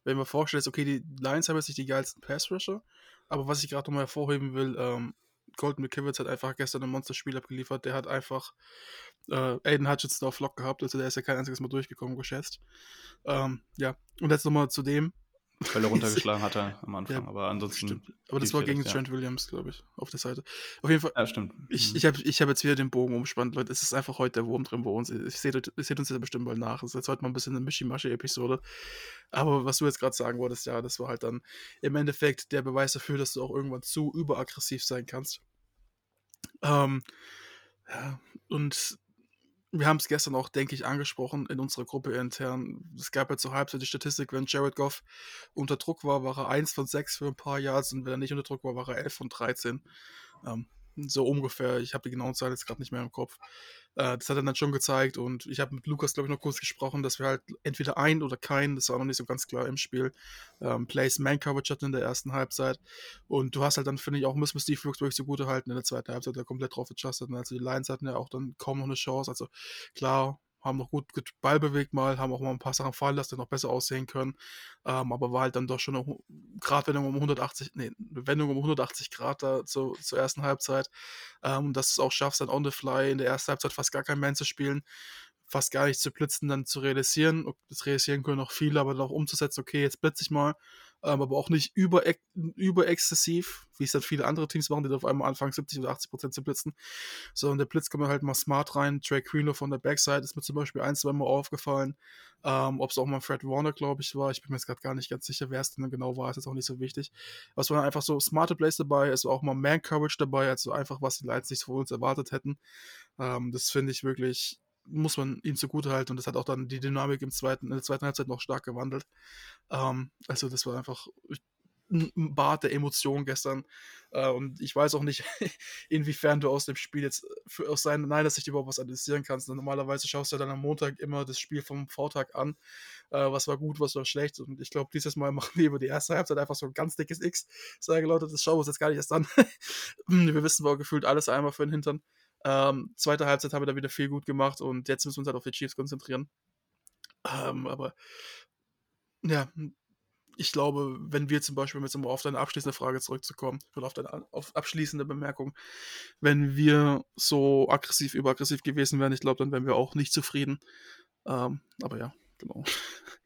B: Wenn man vorstellt, okay, die Lions haben jetzt nicht die geilsten Pass-Rusher, aber was ich gerade nochmal hervorheben will, ähm, Golden McKivitz hat einfach gestern ein Monsterspiel abgeliefert. Der hat einfach äh, Aiden Hutchinson auf Lock gehabt, also der ist ja kein einziges Mal durchgekommen, geschätzt. Ähm, ja, und jetzt nochmal zu dem.
D: Weil er runtergeschlagen hatte am Anfang, ja, aber ansonsten.
B: Stimmt. Aber das war gegen Trent ja. Williams, glaube ich, auf der Seite. Auf jeden Fall.
D: Ja, stimmt.
B: Ich, mhm. ich habe ich hab jetzt wieder den Bogen umspannt, Leute. Es ist einfach heute der Wurm drin bei uns. Ich seht, ihr seht uns ja bestimmt mal nach. Es ist jetzt heute mal ein bisschen eine Mischimasche-Episode. Aber was du jetzt gerade sagen wolltest, ja, das war halt dann im Endeffekt der Beweis dafür, dass du auch irgendwann zu überaggressiv sein kannst. Ähm, ja, und wir haben es gestern auch, denke ich, angesprochen in unserer Gruppe intern. Es gab ja zur Halbzeit die Statistik, wenn Jared Goff unter Druck war, war er 1 von 6 für ein paar Yards und wenn er nicht unter Druck war, war er 11 von 13. Ähm, so ungefähr. Ich habe die genaue Zahl jetzt gerade nicht mehr im Kopf. Äh, das hat er dann schon gezeigt und ich habe mit Lukas, glaube ich, noch kurz gesprochen, dass wir halt entweder ein oder kein, das war noch nicht so ganz klar im Spiel, ähm, Plays Man Coverage hatten in der ersten Halbzeit. Und du hast halt dann, finde ich, auch müssen wir Steve Brooks wirklich so gut halten in der zweiten Halbzeit, der komplett drauf adjusted. Also die Lions hatten ja auch dann kaum noch eine Chance. Also klar, haben noch gut, Ball bewegt mal, haben auch mal ein paar Sachen fallen lassen, die noch besser aussehen können. Ähm, aber war halt dann doch schon eine Gradwendung um 180, nee, Wendung um 180 Grad da zu, zur ersten Halbzeit. Ähm, dass es auch schaffst, dann on the fly in der ersten Halbzeit fast gar kein Man zu spielen, fast gar nicht zu blitzen, dann zu realisieren. Das realisieren können noch viele, aber dann auch umzusetzen, okay, jetzt blitze ich mal ähm, aber auch nicht über, überexzessiv, wie es dann viele andere Teams machen, die auf einmal anfangen, 70 oder 80 Prozent zu blitzen, sondern der Blitz kommt halt mal smart rein. Trey Greenlow von der Backside ist mir zum Beispiel ein, zwei Mal aufgefallen. Ähm, Ob es auch mal Fred Warner, glaube ich, war. Ich bin mir jetzt gerade gar nicht ganz sicher, wer es denn genau war, ist jetzt auch nicht so wichtig. Aber es waren einfach so smarte Plays dabei, es war auch mal Man-Coverage dabei, also einfach, was die Lights nicht von uns erwartet hätten. Ähm, das finde ich wirklich muss man ihm zugutehalten und das hat auch dann die Dynamik im zweiten, in der zweiten Halbzeit noch stark gewandelt. Ähm, also das war einfach ein Bad der Emotionen gestern äh, und ich weiß auch nicht, inwiefern du aus dem Spiel jetzt für, aus seiner Sicht überhaupt was analysieren kannst. Normalerweise schaust du dann am Montag immer das Spiel vom Vortag an, äh, was war gut, was war schlecht und ich glaube, dieses Mal machen wir über die erste Halbzeit einfach so ein ganz dickes X. Sage Leute, das schauen wir uns jetzt gar nicht erst an. wir wissen wir gefühlt alles einmal für den Hintern. Ähm, zweite Halbzeit haben wir da wieder viel gut gemacht und jetzt müssen wir uns halt auf die Chiefs konzentrieren. Ähm, aber ja, ich glaube, wenn wir zum Beispiel, um jetzt mal auf deine abschließende Frage zurückzukommen, oder auf deine auf abschließende Bemerkung, wenn wir so aggressiv, überaggressiv gewesen wären, ich glaube, dann wären wir auch nicht zufrieden. Ähm, aber ja, genau.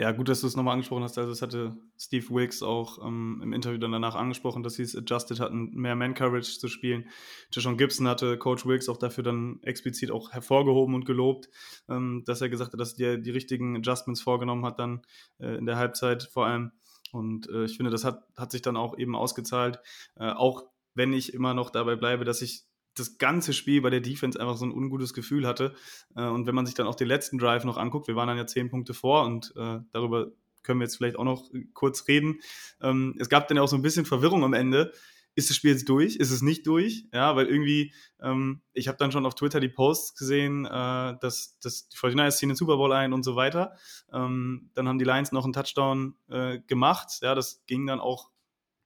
D: Ja, gut, dass du es nochmal angesprochen hast. Also, es hatte Steve Wicks auch ähm, im Interview dann danach angesprochen, dass sie es adjusted hatten, mehr Man-Coverage zu spielen. Jashawn Gibson hatte Coach Wicks auch dafür dann explizit auch hervorgehoben und gelobt, ähm, dass er gesagt hat, dass er die richtigen Adjustments vorgenommen hat, dann äh, in der Halbzeit vor allem. Und äh, ich finde, das hat, hat sich dann auch eben ausgezahlt. Äh, auch wenn ich immer noch dabei bleibe, dass ich das ganze Spiel bei der Defense einfach so ein ungutes Gefühl hatte. Äh, und wenn man sich dann auch den letzten Drive noch anguckt, wir waren dann ja zehn Punkte vor und äh, darüber können wir jetzt vielleicht auch noch kurz reden. Ähm, es gab dann ja auch so ein bisschen Verwirrung am Ende. Ist das Spiel jetzt durch? Ist es nicht durch? Ja, weil irgendwie, ähm, ich habe dann schon auf Twitter die Posts gesehen, äh, dass, dass die 49ers ziehen den Super Bowl ein und so weiter. Ähm, dann haben die Lions noch einen Touchdown äh, gemacht. Ja, das ging dann auch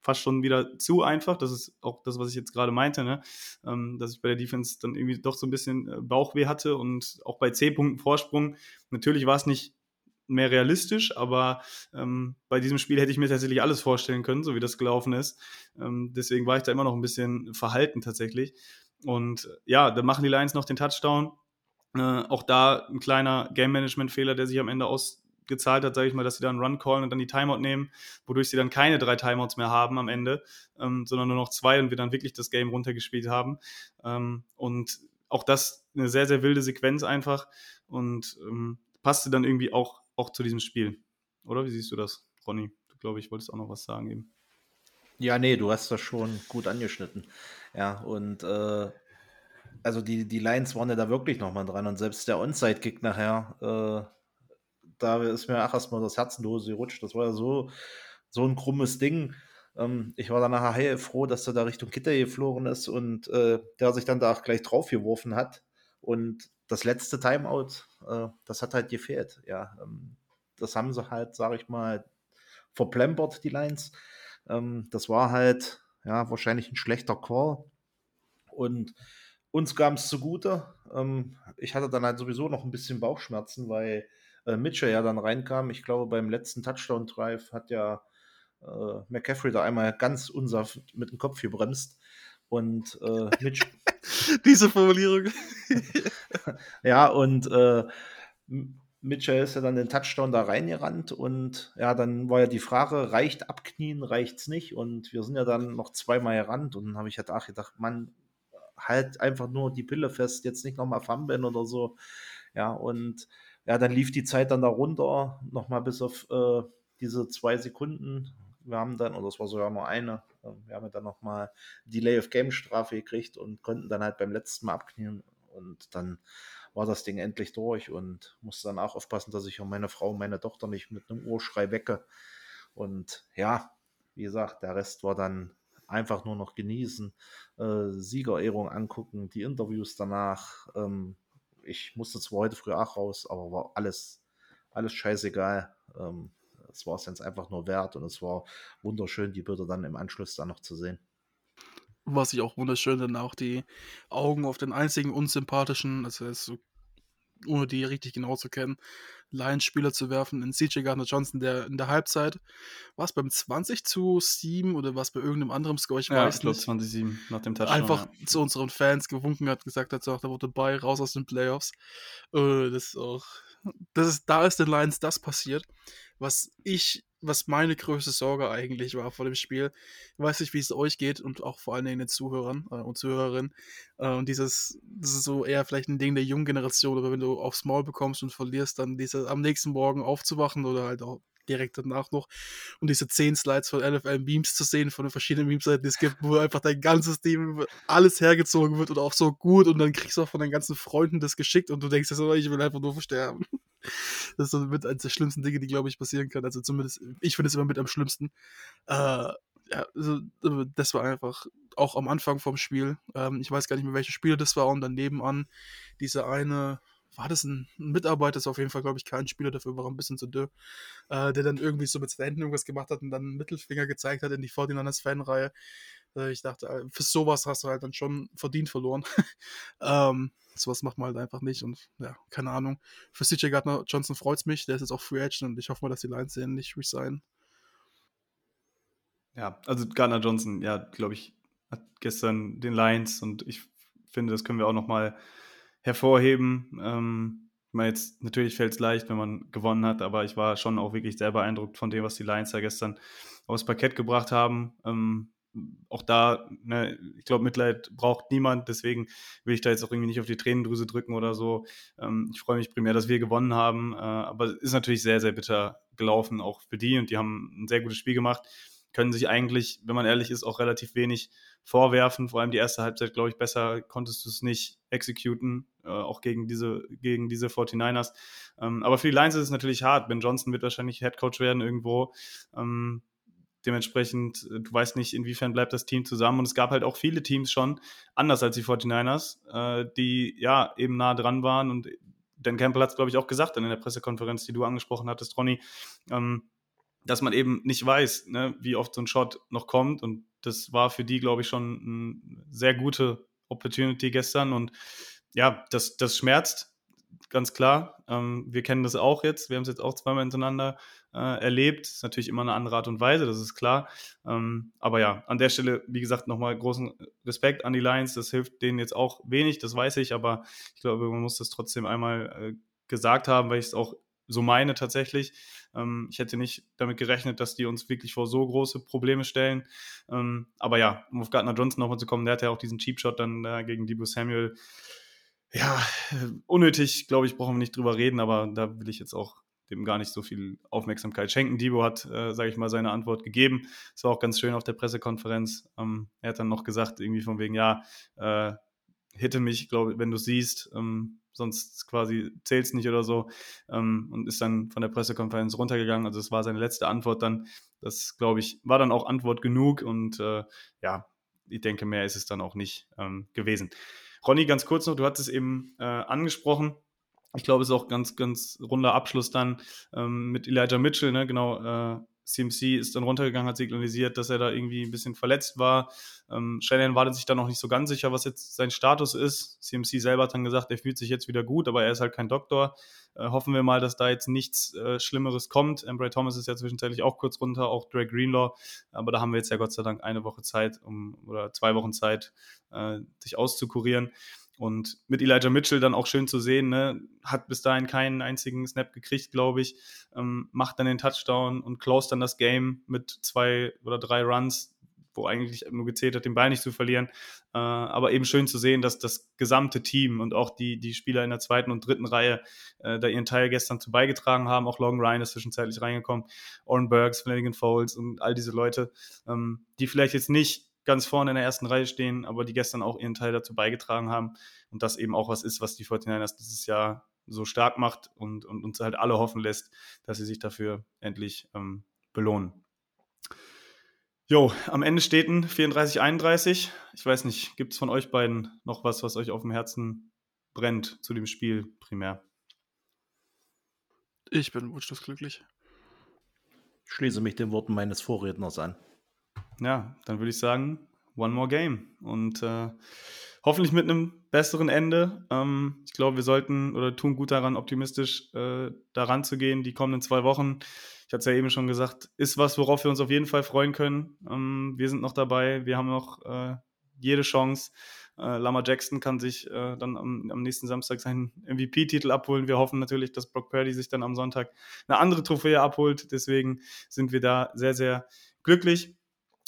D: fast schon wieder zu einfach. Das ist auch das, was ich jetzt gerade meinte, ne? ähm, dass ich bei der Defense dann irgendwie doch so ein bisschen äh, Bauchweh hatte und auch bei 10 Punkten Vorsprung. Natürlich war es nicht mehr realistisch, aber ähm, bei diesem Spiel hätte ich mir tatsächlich alles vorstellen können, so wie das gelaufen ist. Ähm, deswegen war ich da immer noch ein bisschen verhalten tatsächlich. Und äh, ja, dann machen die Lions noch den Touchdown. Äh, auch da ein kleiner Game-Management-Fehler, der sich am Ende aus, gezahlt hat, sage ich mal, dass sie dann Run callen und dann die Timeout nehmen, wodurch sie dann keine drei Timeouts mehr haben am Ende, ähm, sondern nur noch zwei und wir dann wirklich das Game runtergespielt haben. Ähm, und auch das eine sehr, sehr wilde Sequenz einfach und ähm, passte dann irgendwie auch, auch zu diesem Spiel. Oder wie siehst du das, Ronny? Du glaube ich, wolltest auch noch was sagen eben.
E: Ja, nee, du hast das schon gut angeschnitten. Ja, und äh, also die, die Lions waren ja da wirklich nochmal dran und selbst der Onside-Kick nachher, äh, da ist mir auch erstmal das Herz gerutscht. Das war ja so, so ein krummes Ding. Ähm, ich war dann nachher heilfroh, dass er da Richtung Gitter geflogen ist und äh, der sich dann da auch gleich draufgeworfen hat. Und das letzte Timeout, äh, das hat halt gefehlt. Ja, ähm, das haben sie halt, sag ich mal, verplempert, die Lines. Ähm, das war halt, ja, wahrscheinlich ein schlechter Call. Und uns kam es zugute. Ähm, ich hatte dann halt sowieso noch ein bisschen Bauchschmerzen, weil äh, Mitchell ja dann reinkam. Ich glaube, beim letzten Touchdown-Drive hat ja äh, McCaffrey da einmal ganz unsaft mit dem Kopf gebremst. Und äh, Mitch.
B: Diese Formulierung.
E: ja, und äh, Mitchell ist ja dann den Touchdown da reingerannt und ja, dann war ja die Frage, reicht abknien, reicht's nicht? Und wir sind ja dann noch zweimal gerannt und dann habe ich halt auch gedacht, Mann, halt einfach nur die Pille fest, jetzt nicht nochmal fummeln oder so. Ja, und ja, dann lief die Zeit dann da runter, nochmal bis auf äh, diese zwei Sekunden. Wir haben dann, oder es war sogar nur eine, äh, wir haben dann nochmal Delay of Game Strafe gekriegt und konnten dann halt beim letzten Mal abknien und dann war das Ding endlich durch und musste dann auch aufpassen, dass ich auch meine Frau und meine Tochter nicht mit einem Urschrei wecke. Und ja, wie gesagt, der Rest war dann einfach nur noch genießen, äh, Siegerehrung angucken, die Interviews danach. Ähm, ich musste zwar heute früh auch raus, aber war alles, alles scheißegal. Ähm, es war es jetzt einfach nur wert und es war wunderschön, die Bilder dann im Anschluss dann noch zu sehen.
B: Was ich auch wunderschön dann auch die Augen auf den einzigen unsympathischen, also so, ohne die richtig genau zu kennen, Lions-Spieler zu werfen, in CJ Gardner Johnson, der in der Halbzeit, war es beim 20 zu 7 oder war es bei irgendeinem anderen Score, ich
D: ja,
B: weiß
D: ich glaube
B: nicht,
D: 20 7 nach dem Touchdown.
B: einfach
D: ja.
B: zu unseren Fans gewunken hat, gesagt hat, so, da wurde dabei, raus aus den Playoffs. Äh, das ist auch, das ist, da ist den Lions das passiert, was ich, was meine größte Sorge eigentlich war vor dem Spiel. Ich weiß nicht, wie es euch geht und auch vor allen Dingen den Zuhörern äh, und Zuhörerinnen. Äh, und dieses, das ist so eher vielleicht ein Ding der jungen Generation, aber wenn du aufs Maul bekommst und verlierst, dann diese am nächsten Morgen aufzuwachen oder halt auch direkt danach noch und diese zehn Slides von NFL Memes zu sehen, von den verschiedenen Memes-Seiten, die es gibt, wo einfach dein ganzes Team alles hergezogen wird und auch so gut und dann kriegst du auch von deinen ganzen Freunden das geschickt und du denkst ich will einfach nur versterben. Das ist so mit eines der schlimmsten Dinge, die, glaube ich, passieren kann. Also zumindest, ich finde es immer mit am schlimmsten. Äh, ja, also, das war einfach auch am Anfang vom Spiel. Ähm, ich weiß gar nicht mehr, welche Spiele das war und dann nebenan diese eine, war das ein Mitarbeiter, das ist auf jeden Fall, glaube ich, kein Spieler, dafür war ein bisschen zu dürr, äh, der dann irgendwie so mit seinen Händen irgendwas gemacht hat und dann einen Mittelfinger gezeigt hat in die 49ers Fanreihe. Äh, ich dachte, äh, für sowas hast du halt dann schon verdient verloren. ähm, sowas macht man halt einfach nicht und ja, keine Ahnung. Für CJ Gardner Johnson freut es mich, der ist jetzt auch Free Agent und ich hoffe mal, dass die Lions den nicht resignen.
D: Ja, also Gardner Johnson, ja, glaube ich, hat gestern den Lions und ich finde, das können wir auch nochmal hervorheben. Ähm, ich meine, jetzt natürlich fällt es leicht, wenn man gewonnen hat, aber ich war schon auch wirklich sehr beeindruckt von dem, was die Lions da gestern aufs Parkett gebracht haben. Ähm, auch da, ne, ich glaube, Mitleid braucht niemand, deswegen will ich da jetzt auch irgendwie nicht auf die Tränendrüse drücken oder so. Ähm, ich freue mich primär, dass wir gewonnen haben, äh, aber es ist natürlich sehr, sehr bitter gelaufen, auch für die und die haben ein sehr gutes Spiel gemacht, können sich eigentlich, wenn man ehrlich ist, auch relativ wenig vorwerfen. Vor allem die erste Halbzeit, glaube ich, besser konntest du es nicht exekuten, äh, auch gegen diese, gegen diese 49ers. Ähm, aber für die Lions ist es natürlich hart. Ben Johnson wird wahrscheinlich Headcoach werden irgendwo. Ähm, dementsprechend, du weißt nicht, inwiefern bleibt das Team zusammen. Und es gab halt auch viele Teams schon, anders als die 49ers, äh, die ja eben nah dran waren. Und Dan Campbell hat es, glaube ich, auch gesagt in der Pressekonferenz, die du angesprochen hattest, Ronny, ähm, dass man eben nicht weiß, ne, wie oft so ein Shot noch kommt. Und das war für die, glaube ich, schon eine sehr gute Opportunity gestern. Und ja, das, das schmerzt, ganz klar. Ähm, wir kennen das auch jetzt. Wir haben es jetzt auch zweimal hintereinander äh, erlebt. Ist natürlich immer eine andere Art und Weise, das ist klar. Ähm, aber ja, an der Stelle, wie gesagt, nochmal großen Respekt an die Lions. Das hilft denen jetzt auch wenig, das weiß ich, aber ich glaube, man muss das trotzdem einmal äh, gesagt haben, weil ich es auch so meine tatsächlich. Ähm, ich hätte nicht damit gerechnet, dass die uns wirklich vor so große Probleme stellen. Ähm, aber ja, um auf Gardner Johnson nochmal zu kommen, der hatte ja auch diesen Cheap Shot dann äh, gegen Debo Samuel. Ja, unnötig, glaube ich, brauchen wir nicht drüber reden, aber da will ich jetzt auch dem gar nicht so viel Aufmerksamkeit schenken. Debo hat, äh, sage ich mal, seine Antwort gegeben. Es war auch ganz schön auf der Pressekonferenz. Ähm, er hat dann noch gesagt, irgendwie von wegen, ja, äh, hitte mich, glaube wenn du siehst, ähm, sonst quasi zählt es nicht oder so. Ähm, und ist dann von der Pressekonferenz runtergegangen. Also es war seine letzte Antwort dann. Das, glaube ich, war dann auch Antwort genug und äh, ja, ich denke, mehr ist es dann auch nicht ähm, gewesen. Ronny, ganz kurz noch, du hattest es eben äh, angesprochen. Ich glaube, es ist auch ganz, ganz runder Abschluss dann ähm, mit Elijah Mitchell, ne? genau, äh, CMC ist dann runtergegangen, hat signalisiert, dass er da irgendwie ein bisschen verletzt war. Ähm, Shannon war sich da noch nicht so ganz sicher, was jetzt sein Status ist. CMC selber hat dann gesagt, er fühlt sich jetzt wieder gut, aber er ist halt kein Doktor. Äh, hoffen wir mal, dass da jetzt nichts äh, Schlimmeres kommt. Embry Thomas ist ja zwischenzeitlich auch kurz runter, auch Drake Greenlaw. Aber da haben wir jetzt ja Gott sei Dank eine Woche Zeit um, oder zwei Wochen Zeit, äh, sich auszukurieren. Und mit Elijah Mitchell dann auch schön zu sehen, ne? hat bis dahin keinen einzigen Snap gekriegt, glaube ich, ähm, macht dann den Touchdown und close dann das Game mit zwei oder drei Runs, wo eigentlich nur gezählt hat, den Ball nicht zu verlieren. Äh, aber eben schön zu sehen, dass das gesamte Team und auch die, die Spieler in der zweiten und dritten Reihe äh, da ihren Teil gestern zu beigetragen haben. Auch Logan Ryan ist zwischenzeitlich reingekommen, Oren Burks, Flanagan Foles und all diese Leute, ähm, die vielleicht jetzt nicht ganz vorne in der ersten Reihe stehen, aber die gestern auch ihren Teil dazu beigetragen haben und das eben auch was ist, was die 49ers dieses Jahr so stark macht und, und uns halt alle hoffen lässt, dass sie sich dafür endlich ähm, belohnen. Jo, am Ende steht ein 34-31. Ich weiß nicht, gibt es von euch beiden noch was, was euch auf dem Herzen brennt zu dem Spiel primär?
B: Ich bin wunschlos glücklich.
E: Ich schließe mich den Worten meines Vorredners an
D: ja, dann würde ich sagen, one more game. Und äh, hoffentlich mit einem besseren Ende. Ähm, ich glaube, wir sollten oder tun gut daran, optimistisch äh, daran zu gehen, die kommenden zwei Wochen. Ich hatte es ja eben schon gesagt, ist was, worauf wir uns auf jeden Fall freuen können. Ähm, wir sind noch dabei, wir haben noch äh, jede Chance. Äh, Lama Jackson kann sich äh, dann am, am, nächsten Samstag seinen MVP-Titel abholen. Wir hoffen natürlich, dass Brock Purdy sich dann am Sonntag eine andere Trophäe abholt. Deswegen sind wir da sehr, sehr glücklich.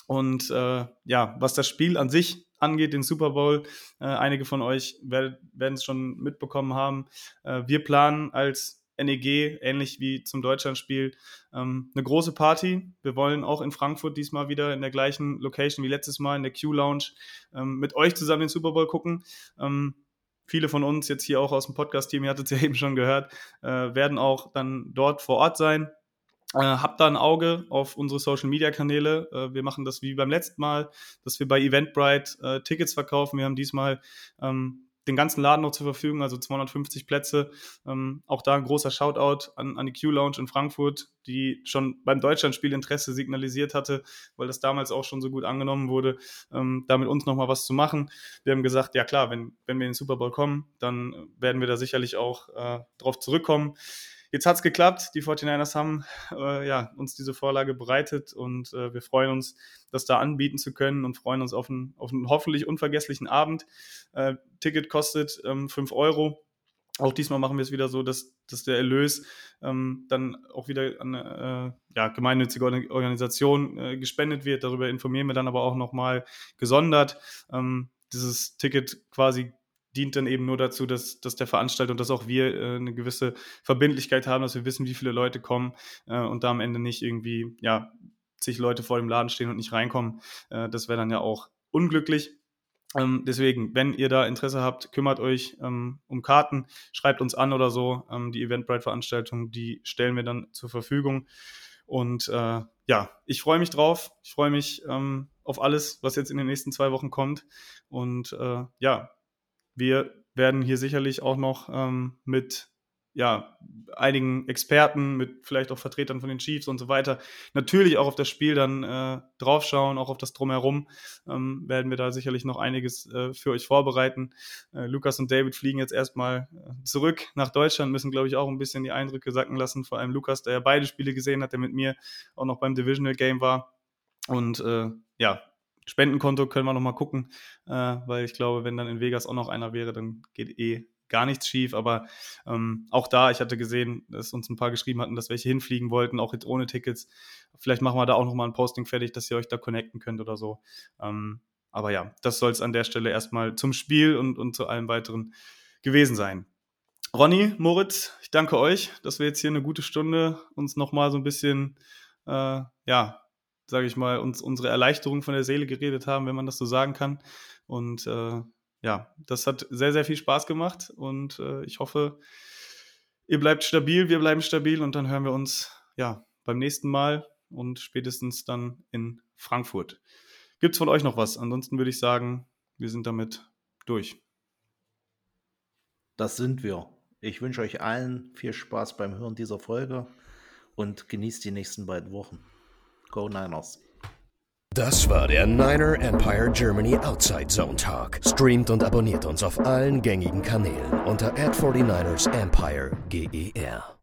D: Und äh, ja, was das Spiel an sich angeht, den Super Bowl, äh, einige von euch werden es schon mitbekommen haben. Äh, wir planen als NEG, ähnlich wie zum Deutschlandspiel, ähm, eine große Party. Wir wollen auch in Frankfurt diesmal wieder in der gleichen Location wie letztes Mal in der Q-Lounge ähm, mit euch zusammen den Super Bowl gucken. Ähm, viele von uns jetzt hier auch aus dem Podcast-Team, ihr hattet es ja eben schon gehört, äh, werden auch dann dort vor Ort sein. Äh, habt da ein Auge auf unsere Social Media Kanäle. Äh, wir machen das wie beim letzten Mal, dass wir bei Eventbrite äh, Tickets verkaufen. Wir haben diesmal ähm, den ganzen Laden noch zur Verfügung, also 250 Plätze. Ähm, auch da ein großer Shoutout an, an die Q-Lounge in Frankfurt, die schon beim Deutschlandspiel Interesse signalisiert hatte, weil das damals auch schon so gut angenommen wurde, ähm, da mit uns nochmal was zu machen. Wir haben gesagt, ja klar, wenn, wenn wir in den Super Bowl kommen, dann werden wir da sicherlich auch äh, drauf zurückkommen. Jetzt hat es geklappt. Die 49ers haben äh, ja, uns diese Vorlage bereitet und äh, wir freuen uns, das da anbieten zu können und freuen uns auf einen, auf einen hoffentlich unvergesslichen Abend. Äh, Ticket kostet ähm, 5 Euro. Auch diesmal machen wir es wieder so, dass, dass der Erlös ähm, dann auch wieder an eine äh, ja, gemeinnützige Organisation äh, gespendet wird. Darüber informieren wir dann aber auch nochmal gesondert. Ähm, dieses Ticket quasi dient dann eben nur dazu, dass, dass der Veranstalter und dass auch wir äh, eine gewisse Verbindlichkeit haben, dass wir wissen, wie viele Leute kommen äh, und da am Ende nicht irgendwie, ja, zig Leute vor dem Laden stehen und nicht reinkommen. Äh, das wäre dann ja auch unglücklich. Ähm, deswegen, wenn ihr da Interesse habt, kümmert euch ähm, um Karten, schreibt uns an oder so. Ähm, die Eventbrite-Veranstaltung, die stellen wir dann zur Verfügung. Und äh, ja, ich freue mich drauf. Ich freue mich ähm, auf alles, was jetzt in den nächsten zwei Wochen kommt. Und äh, ja, wir werden hier sicherlich auch noch ähm, mit ja, einigen Experten, mit vielleicht auch Vertretern von den Chiefs und so weiter, natürlich auch auf das Spiel dann äh, draufschauen, auch auf das Drumherum, ähm, werden wir da sicherlich noch einiges äh, für euch vorbereiten. Äh, Lukas und David fliegen jetzt erstmal äh, zurück nach Deutschland, müssen, glaube ich, auch ein bisschen die Eindrücke sacken lassen, vor allem Lukas, der ja beide Spiele gesehen hat, der mit mir auch noch beim Divisional Game war. Und äh, ja, Spendenkonto können wir noch mal gucken, äh, weil ich glaube, wenn dann in Vegas auch noch einer wäre, dann geht eh gar nichts schief, aber ähm, auch da, ich hatte gesehen, dass uns ein paar geschrieben hatten, dass welche hinfliegen wollten, auch jetzt ohne Tickets. Vielleicht machen wir da auch nochmal ein Posting fertig, dass ihr euch da connecten könnt oder so. Ähm, aber ja, das soll es an der Stelle erstmal zum Spiel und, und zu allem weiteren gewesen sein. Ronny, Moritz, ich danke euch, dass wir jetzt hier eine gute Stunde uns nochmal so ein bisschen, äh, ja, sage ich mal, uns unsere Erleichterung von der Seele geredet haben, wenn man das so sagen kann. Und äh, ja, das hat sehr, sehr viel Spaß gemacht und äh, ich hoffe, ihr bleibt stabil, wir bleiben stabil und dann hören wir uns ja beim nächsten Mal und spätestens dann in Frankfurt. Gibt es von euch noch was? Ansonsten würde ich sagen, wir sind damit durch.
E: Das sind wir. Ich wünsche euch allen viel Spaß beim Hören dieser Folge und genießt die nächsten beiden Wochen. Go Niners!
F: Das war der Niner Empire Germany Outside Zone Talk. Streamt und abonniert uns auf allen gängigen Kanälen unter ad 49 ersempire GER.